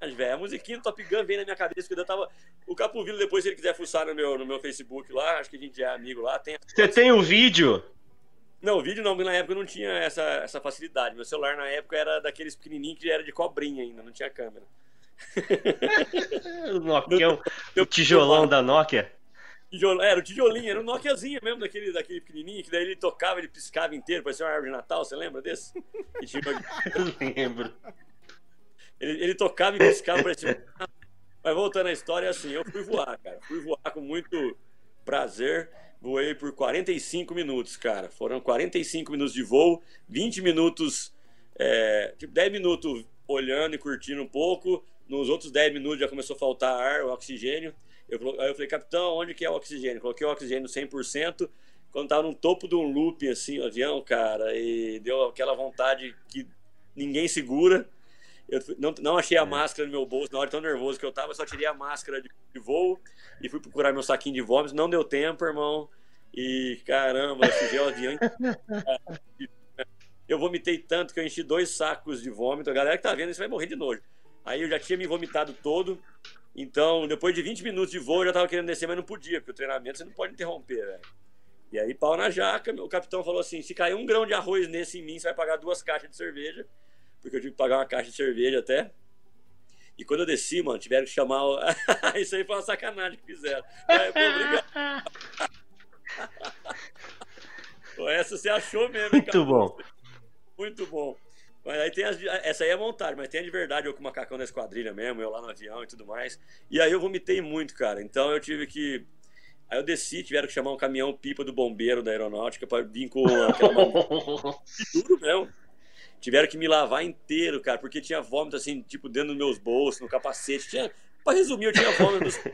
Mas, velho, a musiquinha do Top Gun vem na minha cabeça, que eu tava. O Capovilo, depois, se ele quiser fuçar no meu, no meu Facebook lá, acho que a gente é amigo lá, tem. Você tem o vídeo? Não, o vídeo não, na época eu não tinha essa, essa facilidade. Meu celular na época era daqueles pequenininhos que era de cobrinha ainda, não tinha câmera. O Nokia, o tijolão da Nokia. Tijolo, era o tijolinho, era um Nokiazinho mesmo, daquele, daquele pequenininho, que daí ele tocava, ele piscava inteiro, parecia uma árvore de Natal, você lembra desse? Eu lembro. ele, ele tocava e piscava, parecia... Mas voltando à história, assim, eu fui voar, cara. Fui voar com muito prazer. Voei por 45 minutos, cara. Foram 45 minutos de voo, 20 minutos, é, tipo 10 minutos olhando e curtindo um pouco. Nos outros 10 minutos já começou a faltar ar, oxigênio. Eu, aí eu falei, capitão, onde que é o oxigênio? Coloquei o oxigênio 100%. Quando tava no topo de um looping, assim, o avião, cara, e deu aquela vontade que ninguém segura. Eu não, não achei a máscara no meu bolso, na hora tão nervoso que eu tava, eu só tirei a máscara de, de voo e fui procurar meu saquinho de vômitos. Não deu tempo, irmão. E caramba, eu sujei o avião. Eu vomitei tanto que eu enchi dois sacos de vômito. A galera que tá vendo isso vai morrer de nojo. Aí eu já tinha me vomitado todo. Então, depois de 20 minutos de voo, eu já tava querendo descer, mas não podia, porque o treinamento você não pode interromper, velho. E aí, pau na jaca, o capitão falou assim: se cair um grão de arroz nesse em mim, você vai pagar duas caixas de cerveja. Porque eu tive que pagar uma caixa de cerveja até. E quando eu desci, mano, tiveram que chamar. O... Isso aí foi uma sacanagem que fizeram. Aí, pô, obrigado. Essa você achou mesmo, hein, Muito bom. Muito bom. Mas aí tem as, essa aí é montagem, mas tem a de verdade, eu com o macacão da esquadrilha mesmo, eu lá no avião e tudo mais. E aí eu vomitei muito, cara. Então eu tive que. Aí eu desci, tiveram que chamar um caminhão pipa do bombeiro da aeronáutica para vir com aquela duro mesmo. Tiveram que me lavar inteiro, cara, porque tinha vômito assim, tipo, dentro dos meus bolsos, no capacete. Tinha, pra resumir, eu tinha vômito nos.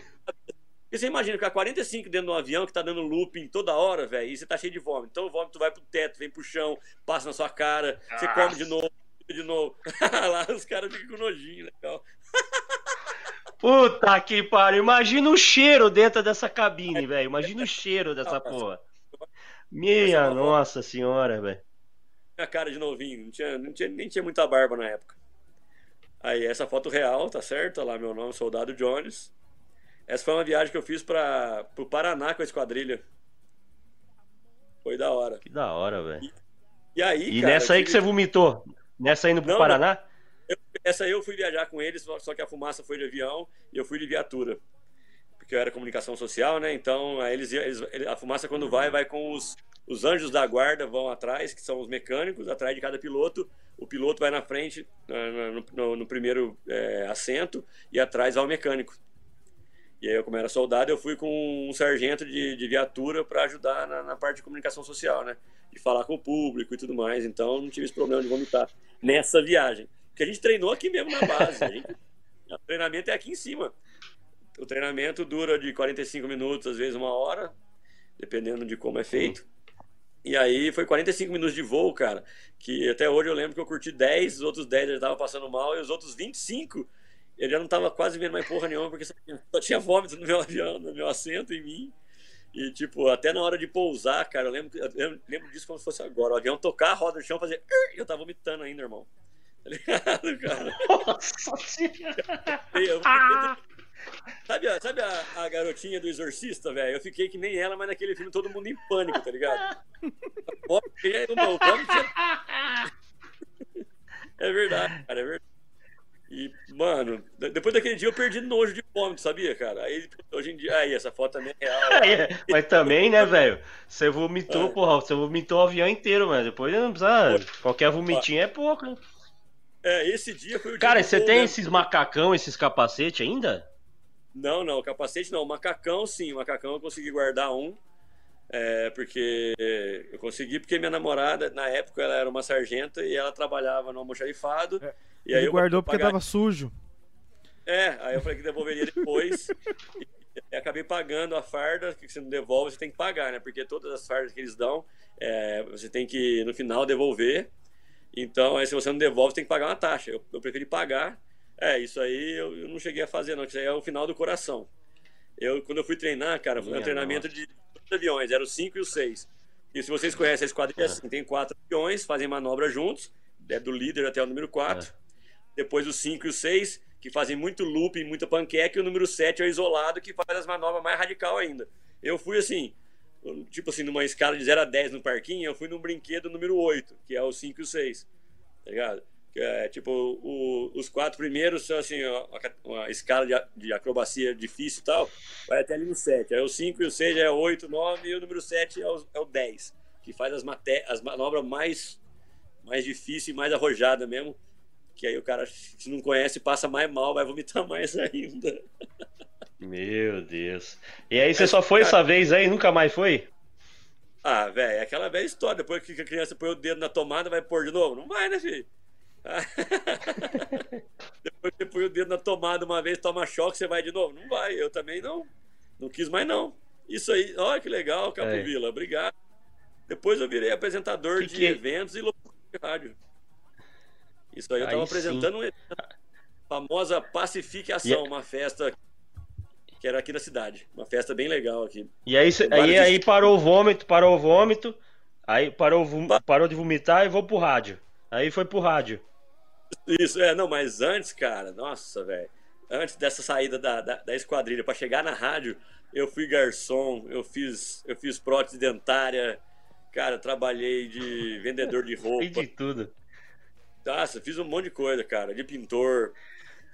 Porque você imagina, ficar 45 dentro de um avião que tá dando looping toda hora, velho, e você tá cheio de vômito. Então o vômito vai pro teto, vem pro chão, passa na sua cara, você come de novo, de novo. Lá os caras ficam com nojinho, legal. Puta que pariu. Imagina o cheiro dentro dessa cabine, velho. Imagina o cheiro dessa porra. Minha nossa senhora, velho. Minha cara de novinho, não tinha, não tinha, nem tinha muita barba na época. Aí essa foto real, tá certo? Olha lá meu nome, Soldado Jones. Essa foi uma viagem que eu fiz para pro Paraná com a esquadrilha. Foi da hora. Que da hora, velho. E aí, E cara, nessa aí que tive- você vomitou? Nessa indo pro Não, Paraná? Essa aí eu fui viajar com eles, só que a fumaça foi de avião e eu fui de viatura. Porque eu era comunicação social, né? Então, aí eles, eles- ele- a fumaça quando vai, vai com os, os anjos da guarda, vão atrás, que são os mecânicos, atrás de cada piloto. O piloto vai na frente, no, no- no primeiro é, assento, e atrás vai o mecânico. E aí, eu, como era soldado, eu fui com um sargento de, de viatura para ajudar na, na parte de comunicação social, né? De falar com o público e tudo mais. Então, não tive esse problema de vomitar nessa viagem. Porque a gente treinou aqui mesmo na base. Gente- o treinamento é aqui em cima. O treinamento dura de 45 minutos, às vezes uma hora, dependendo de como é feito. E aí foi 45 minutos de voo, cara. Que até hoje eu lembro que eu curti 10, os outros 10 já estavam passando mal, e os outros 25 eu já não tava quase vendo mais porra nenhuma, porque só tinha vômito no meu avião, no meu assento, em mim. E, tipo, até na hora de pousar, cara, eu lembro, eu lembro, lembro disso como se fosse agora. O avião tocar a roda no chão, fazer. E eu tava vomitando ainda, irmão. Tá ligado, cara? Nossa. Eu- Ah! Sabe, a, sabe a, a garotinha do Exorcista, velho? Eu fiquei que nem ela, mas naquele filme todo mundo em pânico, tá ligado? O É verdade, cara, é verdade. E, mano, de- depois daquele dia eu perdi nojo de vômito, sabia, cara? Aí, hoje em dia, aí, essa foto também é real. É, Mas também, né, velho? Você vomitou, É. porra, você vomitou o avião inteiro, mano. Depois não precisa. Qualquer vomitinho é pouco, né? É, esse dia foi o dia Cara, você tem mesmo. esses macacão, esses capacete ainda? Não, não, capacete não. Macacão, sim. Macacão eu consegui guardar um. É, porque eu consegui, porque minha namorada, na época, ela era uma sargenta e ela trabalhava no almoxarifado. É, e aí ele guardou porque pagar... tava sujo. É, aí eu falei que devolveria depois. e acabei pagando a farda, que você não devolve, você tem que pagar, né? Porque todas as fardas que eles dão, é, você tem que, no final, devolver. Então, aí, se você não devolve, você tem que pagar uma taxa. Eu, eu preferi pagar. É, isso aí eu, eu, não cheguei a fazer, não. Isso aí é o final do coração. Eu, quando eu fui treinar, cara, foi um treinamento de aviões, era o 5 e o 6. E se vocês conhecem a esquadrilha, é. assim, tem quatro aviões, fazem manobra juntos, é do líder até o número 4. É. Depois o 5 e o 6, que fazem muito looping, muita panqueca, e o número 7 é o isolado, que faz as manobras mais radical ainda. Eu fui assim, tipo assim, numa escala de 0 a 10 no parquinho, eu fui no brinquedo número 8, que é o 5 e o 6. Tá ligado? É, tipo, o, os quatro primeiros são assim, uma, uma escala de, de, acrobacia difícil e tal, vai até ali no 7. Aí o 5 e o 6 é 8, 9 e o número 7 é o, é o 10, que faz as, as manobras mais, mais difíceis e mais arrojadas mesmo. Que aí o cara, se não conhece, passa mais mal, vai vomitar mais ainda. Meu Deus. E aí você só foi cara... essa vez aí, nunca mais foi? Ah, velho, é aquela velha história. Depois que a criança põe o dedo na tomada, vai pôr de novo? Não vai, né, filho? Depois que você põe o dedo na tomada uma vez, toma choque, você vai de novo? Não vai. Eu também não. Não quis mais, não. Isso aí, olha que legal, Capovila. É. Obrigado. Depois eu virei apresentador que de que... É? eventos e loucura de rádio. Isso aí eu estava apresentando um evento, famosa Pacifique Ação, uma festa que era aqui na cidade. Uma festa bem legal aqui. E aí, aí, aí parou o vômito, parou o vômito, aí parou, parou de vomitar e vou pro rádio. Aí foi pro rádio. Isso, é, não, mas antes, cara, nossa, velho. Antes dessa saída da, da, da esquadrilha para chegar na rádio, eu fui garçom, eu fiz, eu fiz prótese dentária, cara, trabalhei de vendedor de roupa. E de tudo. Nossa, fiz um monte de coisa, cara, de pintor.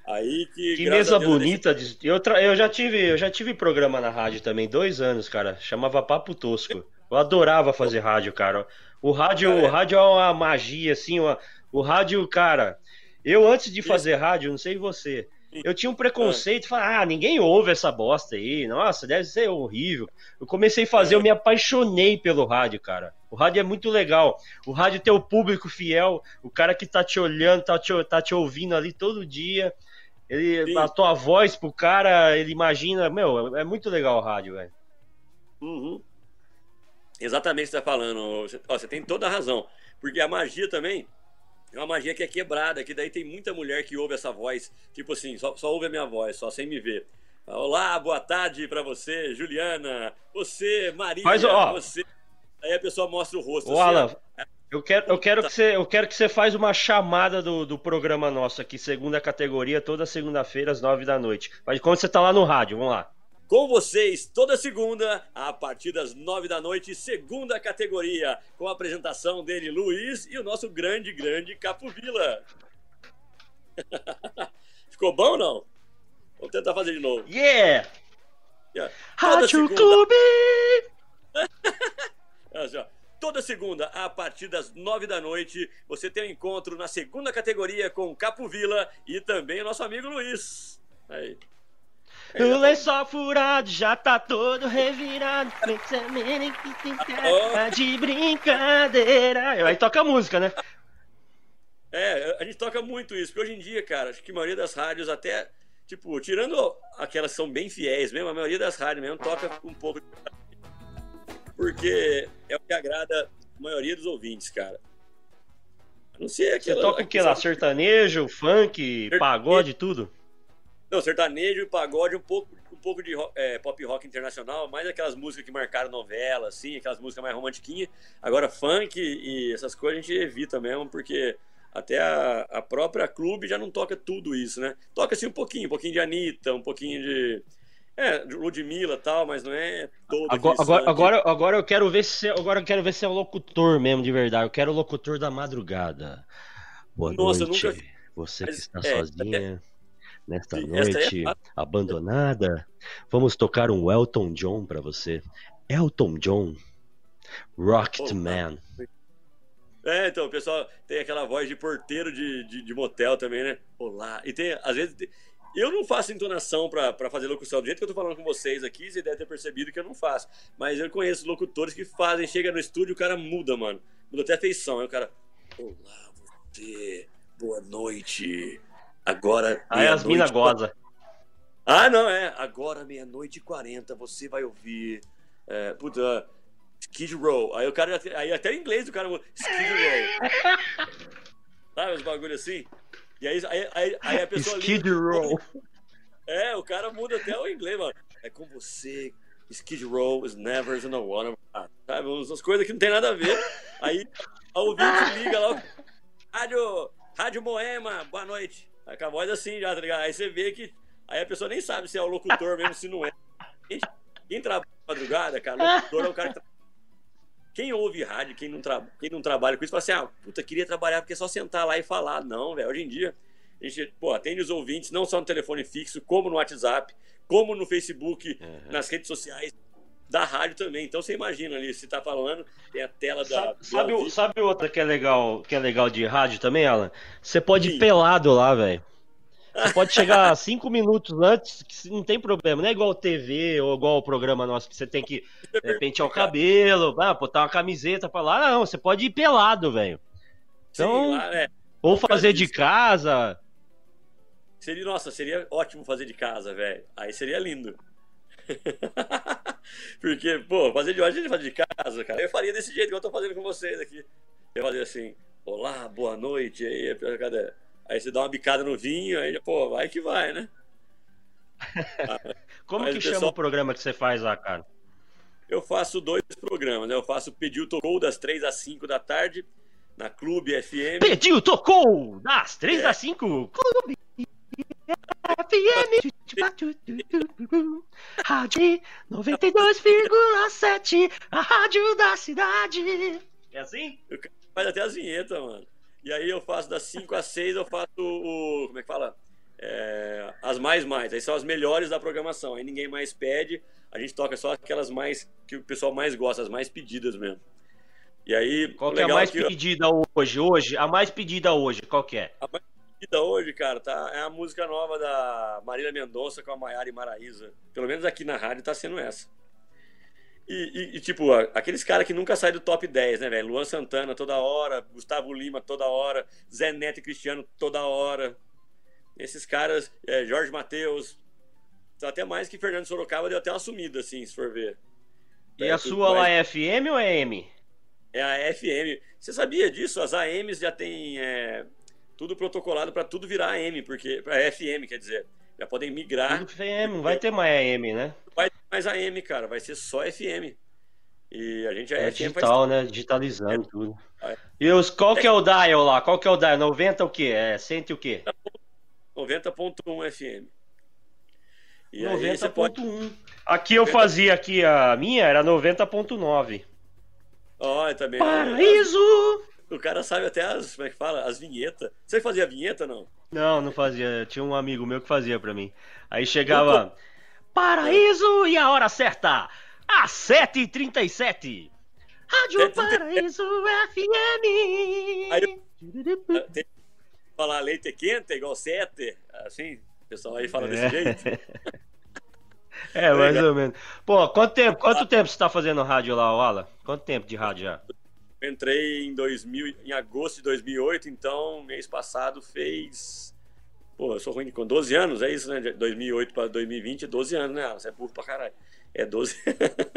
Aí que. Que mesa bonita. De... Eu, tra... eu, já tive, eu já tive programa na rádio também, dois anos, cara. Chamava Papo Tosco. Eu adorava fazer rádio, cara. O rádio, é. o rádio é uma magia, assim. Uma... O rádio, cara. Eu, antes de fazer rádio, não sei você, eu tinha um preconceito, falar, ah, ninguém ouve essa bosta aí, nossa, deve ser horrível. Eu comecei a fazer, eu me apaixonei pelo rádio, cara. O rádio é muito legal. O rádio tem o público fiel, o cara que tá te olhando, tá te, tá te ouvindo ali todo dia. Ele, Sim. a tua voz pro cara, ele imagina, meu, é muito legal o rádio, velho. Uhum. Exatamente o que você tá falando. Você, ó, você tem toda a razão. Porque a magia também é uma magia que é quebrada, que daí tem muita mulher que ouve essa voz, tipo assim, só, só ouve a minha voz, só sem me ver. Olá, boa tarde para você, Juliana. Você, Maria, Mas, ó, você. Aí a pessoa mostra o rosto. Ô, assim, Alan, eu quero, eu, quero que você, eu quero que você faz uma chamada do, do programa nosso aqui, segunda categoria, toda segunda-feira às nove da noite. Mas quando você tá lá no rádio, vamos lá com vocês toda segunda, a partir das nove da noite, segunda categoria, com a apresentação dele, Luiz, e o nosso grande, grande Capo Vila. Ficou bom ou não? Vamos tentar fazer de novo. Yeah! yeah. Rádio Clube! Toda segunda, a partir das nove da noite, você tem um encontro na segunda categoria com Capo Vila e também o nosso amigo Luiz. Aí. O lençol furado já tá todo revirado. Tá de brincadeira. Aí toca música, né? É, a gente toca muito isso, porque hoje em dia, cara, acho que a maioria das rádios até, tipo, tirando aquelas que são bem fiéis mesmo, a maioria das rádios mesmo toca um pouco porque é o que agrada a maioria dos ouvintes, cara. Não sei aquela. Você toca o que lá? Sertanejo, funk, pagode, tudo? Não, sertanejo e pagode, um pouco, um pouco de é, pop rock internacional, mais aquelas músicas que marcaram novela, assim, aquelas músicas mais romantiquinhas. Agora, funk e essas coisas a gente evita mesmo, porque até a, a própria clube já não toca tudo isso, né? Toca assim um pouquinho, um pouquinho de Anitta, um pouquinho de. É, Ludmilla e tal, mas não é todo agora, agora, agora, agora, eu quero ver se agora eu quero ver se é o locutor mesmo de verdade. Eu quero o locutor da madrugada. Boa Nossa, noite. Nunca... Você que está é, sozinha. É nesta é noite é abandonada, vamos tocar um Elton John para você. Elton John, Rocket Man. É, então, o pessoal tem aquela voz de porteiro de, de, de, motel também, né? Olá. E tem, às vezes, eu não faço entonação para fazer locução. Do jeito que eu tô falando com vocês aqui, você deve ter percebido que eu não faço. Mas eu conheço locutores que fazem, chega no estúdio, o cara muda, mano. Muda até a feição. Aí o cara. Olá, você. Boa noite. Agora. Aí as minas gozam. Ah, não, é. Agora, meia-noite e quarenta, você vai ouvir. É, puta. Skid Row. Aí o cara. Aí até em inglês o cara. Skid Row. Sabe os bagulho assim? E aí, aí, aí, aí a pessoa. Skid Row. É, o cara muda até o inglês, mano. É com você. Skid Row is never in a one. Sabe? Umas coisas que não tem nada a ver. Aí a ouvinte liga lá. Rádio, Rádio Moema, boa noite. Aí com a voz assim já, tá ligado? Aí você vê que. Aí a pessoa nem sabe se é o locutor mesmo, se não é. Quem, quem trabalha madrugada, cara, o locutor é o cara que. Tra... Quem ouve rádio, quem não, tra... quem não trabalha com isso, fala assim: ah, puta, queria trabalhar porque é só sentar lá e falar. Não, velho, hoje em dia. A gente, pô, atende os ouvintes não só no telefone fixo, como no WhatsApp, como no Facebook, uhum. nas redes sociais da rádio também. Então você imagina ali, se tá falando, tem a tela da. Sabe, sabe, sabe outra que é legal, que é legal de rádio também, Alan? Você pode Sim. ir pelado lá, velho. Você pode chegar cinco minutos antes, que não tem problema. Não é igual TV ou igual o programa nosso, que você tem que é, pentear o cabelo, ah, botar uma camiseta pra lá. Não, você pode ir pelado, velho. Então, Sim, lá, é. ou fazer de casa. Seria, nossa, seria ótimo fazer de casa, velho. Aí seria lindo. Porque, pô, fazer de hoje a gente fazer de casa, cara. Eu faria desse jeito que eu tô fazendo com vocês aqui. Eu fazer assim, olá, boa noite, aí, cadê? Aí você dá uma bicada no vinho, aí, pô, vai que vai, né? Como que chama o programa que você faz lá, cara? Eu faço dois programas, né? Eu faço Pediu Tocou das 3 às 5 da tarde, na Clube FM. Pediu Tocou das 3 é. às 5, Clube FM. Rádio 92,7, a rádio da cidade. É assim? Faz até as vinhetas, mano. E aí eu faço das 5 às 6, eu faço o. Como é que fala? É, as mais mais. Aí são as melhores da programação. Aí ninguém mais pede. A gente toca só aquelas mais que o pessoal mais gosta, as mais pedidas mesmo. E aí. Qual que é a mais é pedida hoje? Hoje? A mais pedida hoje, qual que é? A mais pedida hoje, cara, tá, é a música nova da Marília Mendonça com a Maiara e Maraísa. Pelo menos aqui na rádio tá sendo essa. E, e, e, tipo, aqueles caras que nunca saem do top 10, né, velho? Luan Santana toda hora, Gustavo Lima toda hora, Zé Neto e Cristiano toda hora. Esses caras, é, Jorge Matheus, até mais que Fernando Sorocaba deu até uma sumida, assim, se for ver. E é, a sua lá é FM ou é M? É a FM. Você sabia disso? As AMs já tem é, tudo protocolado para tudo virar AM, porque para FM, quer dizer, já podem migrar. Tudo FM, não vai ter mais AM, né? vai ter mais AM, cara, vai ser só FM. E a gente é, é digital, né? Digitalizando é. tudo. E os, qual que é o dial lá? Qual que é o dial? 90 o quê? É 100 o quê? 90.1 FM. 90.1. Pode... Aqui eu fazia aqui a minha era 90.9. Ó, oh, também. Paraíso! O cara sabe até as, como é que fala? As vinhetas. Você fazia vinheta não? Não, não fazia. Tinha um amigo meu que fazia pra mim. Aí chegava. Paraíso e a hora certa! Às 7h37. Rádio Paraíso FM. Aí, tem, falar leite quente igual 7, assim, o pessoal aí fala é. desse jeito. É, mais ou menos. Pô, quanto tempo, quanto tempo você tá fazendo rádio lá, Wala? Quanto tempo de rádio já? Eu entrei em 2000, em agosto de 2008, então mês passado fez. Pô, eu sou ruim com 12 anos, é isso, né? De 2008 para 2020, 12 anos, né? Você é burro pra caralho. É 12.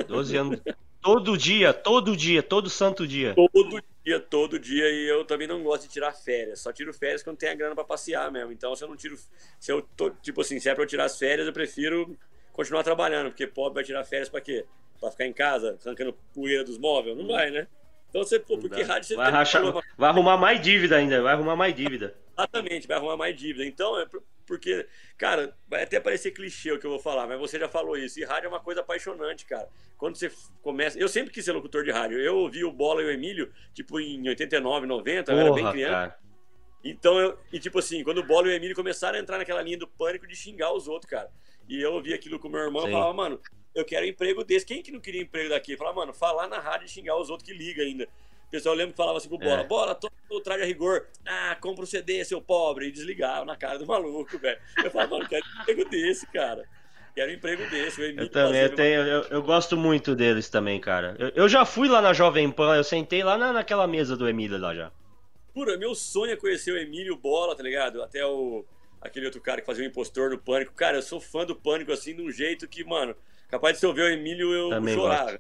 12 anos. Todo dia, todo dia, todo santo dia. Todo dia, todo dia. E eu também não gosto de tirar férias. Só tiro férias quando tem a grana para passear mesmo. Então, se eu não tiro. Se eu tô, tipo assim, se é pra eu tirar as férias, eu prefiro continuar trabalhando. Porque pobre vai tirar férias pra quê? Pra ficar em casa, arrancando poeira dos móveis? Não vai, né? Então você, pô, porque rádio você vai, rachar, vai arrumar mais dívida ainda, vai arrumar mais dívida. Exatamente, vai arrumar mais dívida. Então, é porque, cara, vai até parecer clichê o que eu vou falar, mas você já falou isso. E rádio é uma coisa apaixonante, cara. Quando você começa. Eu sempre quis ser locutor de rádio. Eu ouvi o Bola e o Emílio, tipo, em 89, 90, Porra, eu era bem criança. Cara. Então, eu, e tipo assim, quando o Bola e o Emílio começaram a entrar naquela linha do pânico de xingar os outros, cara. E eu ouvi aquilo com meu irmão e falava, mano, eu quero um emprego desse. Quem que não queria emprego daqui? Falava, mano, falar na rádio e xingar os outros que liga ainda. O pessoal lembra que falava assim pro Bola, É. Bola, toma o traje a rigor. Ah, compra o CD, seu pobre. E desligava na cara do maluco, velho. Eu falava, mano, quero um emprego desse, cara. Quero um emprego desse. O Emílio Eu também, eu, tenho, eu, eu gosto muito deles também, cara. Eu, eu já fui lá na Jovem Pan, eu sentei lá na, naquela mesa do Emílio lá já. Pura, meu sonho é conhecer o Emílio Bola, tá ligado? Até o aquele outro cara que fazia o impostor no Pânico. Cara, eu sou fã do Pânico, assim, de um jeito que, mano, capaz de se eu ver o Emílio, eu Também chorar.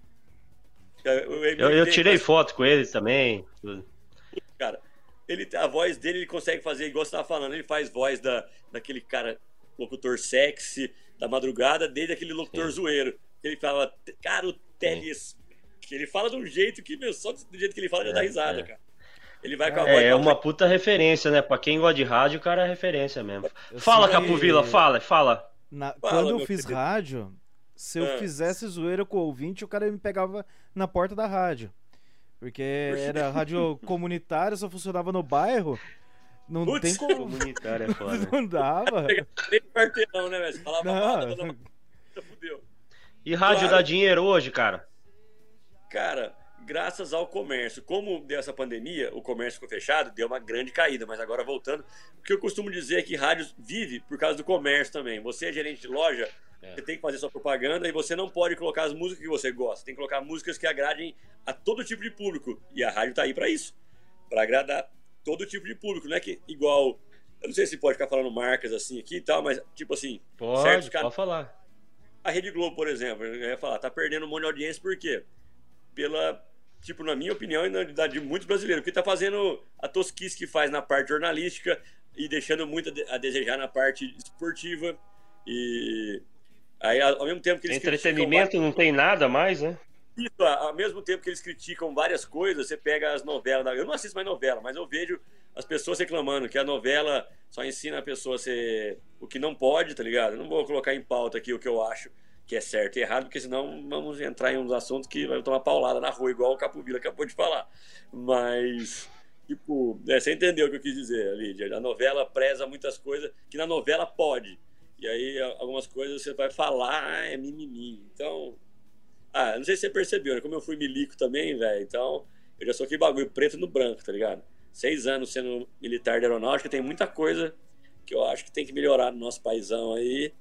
O Emílio Eu, eu tem- tirei foto com eles também. Cara, ele, a voz dele ele consegue fazer, igual você tava falando, ele faz voz da, daquele cara, locutor sexy, da madrugada, desde aquele locutor Sim. zoeiro. Ele fala, cara, o Teles. Que ele fala de um jeito que, meu, só do jeito que ele fala já dá É, risada, é. cara. Ele vai com a voz. É, é uma puta referência, né? Pra quem gosta de rádio, o cara é referência mesmo. Eu Fala, sei Capovila, fala, fala. na- Fala, quando eu fiz querido. rádio, se eu Ah. fizesse zoeira com o ouvinte, o cara me pegava na porta da rádio. Porque era rádio comunitária, só funcionava no bairro. Não Putz. tem como. Comunitário é foda. Não dava. Três quarteirão, né, velho? Você falava nada, toda Não. hora, fudeu. E rádio Claro. dá dinheiro hoje, cara? Cara, graças ao comércio, como deu essa pandemia, o comércio ficou fechado, deu uma grande caída, mas agora voltando, o que eu costumo dizer é que rádio vive por causa do comércio também. Você é gerente de loja, É. você tem que fazer sua propaganda e você não pode colocar as músicas que você gosta, tem que colocar músicas que agradem a todo tipo de público. E a rádio tá aí pra isso, Pra agradar todo tipo de público, não é que igual, eu não sei se pode ficar falando marcas assim aqui e tal, mas tipo assim, Pode, pode falar. a Rede Globo, por exemplo, eu ia falar, tá perdendo um monte de audiência por quê? Pela, tipo, na minha opinião e na de muitos brasileiros, porque tá fazendo a tosquice que faz na parte jornalística e deixando muito a desejar na parte esportiva e aí ao mesmo tempo que eles criticam Entretenimento não tem nada mais, né? isso, ao mesmo tempo que eles criticam várias coisas, você pega as novelas. Eu não assisto mais novela, mas eu vejo as pessoas reclamando que a novela só ensina a pessoa a ser o que não pode, tá ligado? Eu não vou colocar em pauta aqui o que eu acho que é certo e errado, porque senão vamos entrar em uns assuntos que vai tomar paulada na rua, igual o Capovila acabou de falar. Mas, tipo, é, você entendeu o que eu quis dizer, Lídia. A novela preza muitas coisas que na novela pode. E aí, algumas coisas você vai falar, ah, é mimimi. Então, ah, não sei se você percebeu, né? Como eu fui milico também, velho. Então, eu já sou aquele bagulho preto no branco, tá ligado? Seis anos sendo militar de aeronáutica, tem muita coisa que eu acho que tem que melhorar no nosso paizão aí.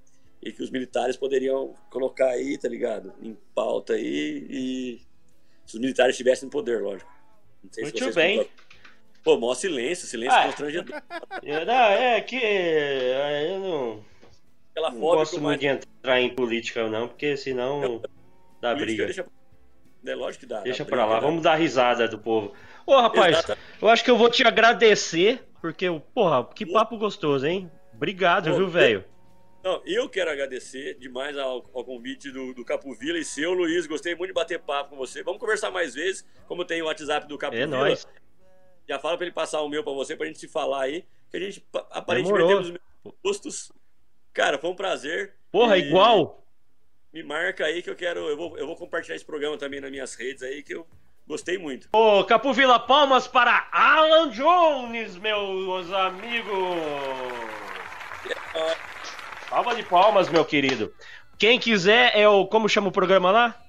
E que os militares poderiam colocar aí, tá ligado? Em pauta aí. E se os militares estivessem no poder, lógico. Não sei se Muito bem. Pô, maior silêncio, silêncio Ah. constrangedor. Não, é que eu não, Aquela não foto gosto muito de entrar em política, não, porque senão dá briga. Deixa, é lógico que dá. Deixa dá pra lá, dá. vamos dar risada do povo. Ô, rapaz, Exata- eu acho que eu vou te agradecer, porque, porra, que papo gostoso, hein? Obrigado, Pô, viu, velho? Não, eu quero agradecer demais ao, ao convite do, do Capovila e seu, Luiz. Gostei muito de bater papo com você. Vamos conversar mais vezes, como tem o WhatsApp do É Capovila. nóis. Já fala pra ele passar o meu pra você, pra gente se falar aí. Que a gente pa- aparentemente Demorou. temos os mesmos gostos. Cara, foi um prazer. Porra, E igual. Me marca aí que eu quero. Eu vou, eu vou compartilhar esse programa também nas minhas redes aí, que eu gostei muito. Ô, Capovila, palmas para Alan Jones, meus amigos. Palma de palmas, meu querido. Quem quiser é o. Como chama o programa lá?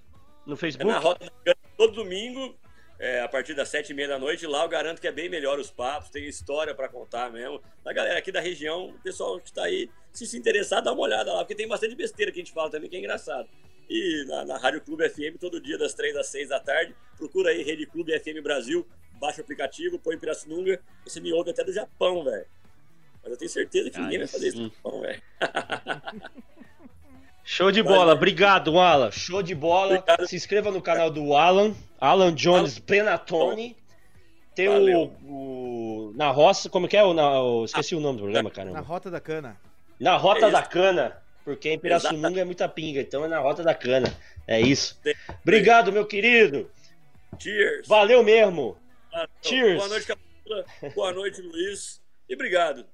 No É Facebook? na Rota da Cana, todo domingo, é, a partir das sete e meia da noite. Lá eu garanto que é bem melhor os papos, tem história pra contar mesmo. A galera aqui da região, o pessoal que tá aí, se se interessar, dá uma olhada lá, porque tem bastante besteira que a gente fala também, que é engraçado. E na, na Rádio Clube FM, todo dia, das três às seis da tarde, procura aí Rede Clube FM Brasil, baixa o aplicativo, põe Pirassununga, você me ouve até do Japão, velho. Mas eu tenho certeza que Aí ninguém vai fazer isso no Japão, velho. Show de Valeu. bola, obrigado, Alan. Show de bola. Obrigado. Se inscreva no canal do Alan, Alan Jones Benatoni. Tem o, o- Na roça, como que é? O, na, o- esqueci o nome do programa, Na caramba. Rota da Cana. Na Rota É da. Cana. Porque em Pirassununga é muita pinga, então é na Rota da Cana. É isso. Obrigado, meu querido. Cheers! Valeu mesmo. Ah, então, Cheers. Boa noite, Capula. Boa noite, Luiz. E obrigado.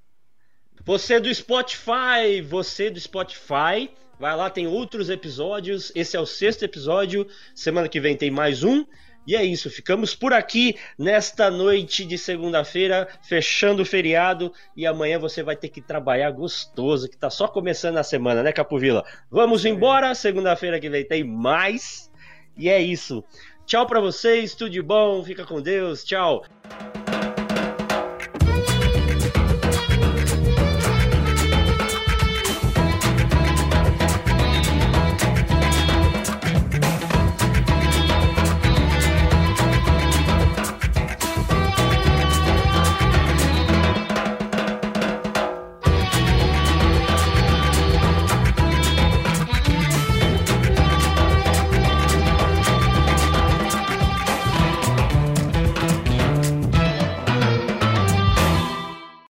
Você do Spotify, você do Spotify, vai lá, tem outros episódios. Esse é o sexto episódio. Semana que vem tem mais um. E é isso, ficamos por aqui nesta noite de segunda-feira, fechando o feriado. E amanhã você vai ter que trabalhar gostoso, que tá só começando a semana, né, Capovila? Vamos embora, segunda-feira que vem tem mais. E é isso. Tchau para vocês, tudo de bom, fica com Deus, tchau.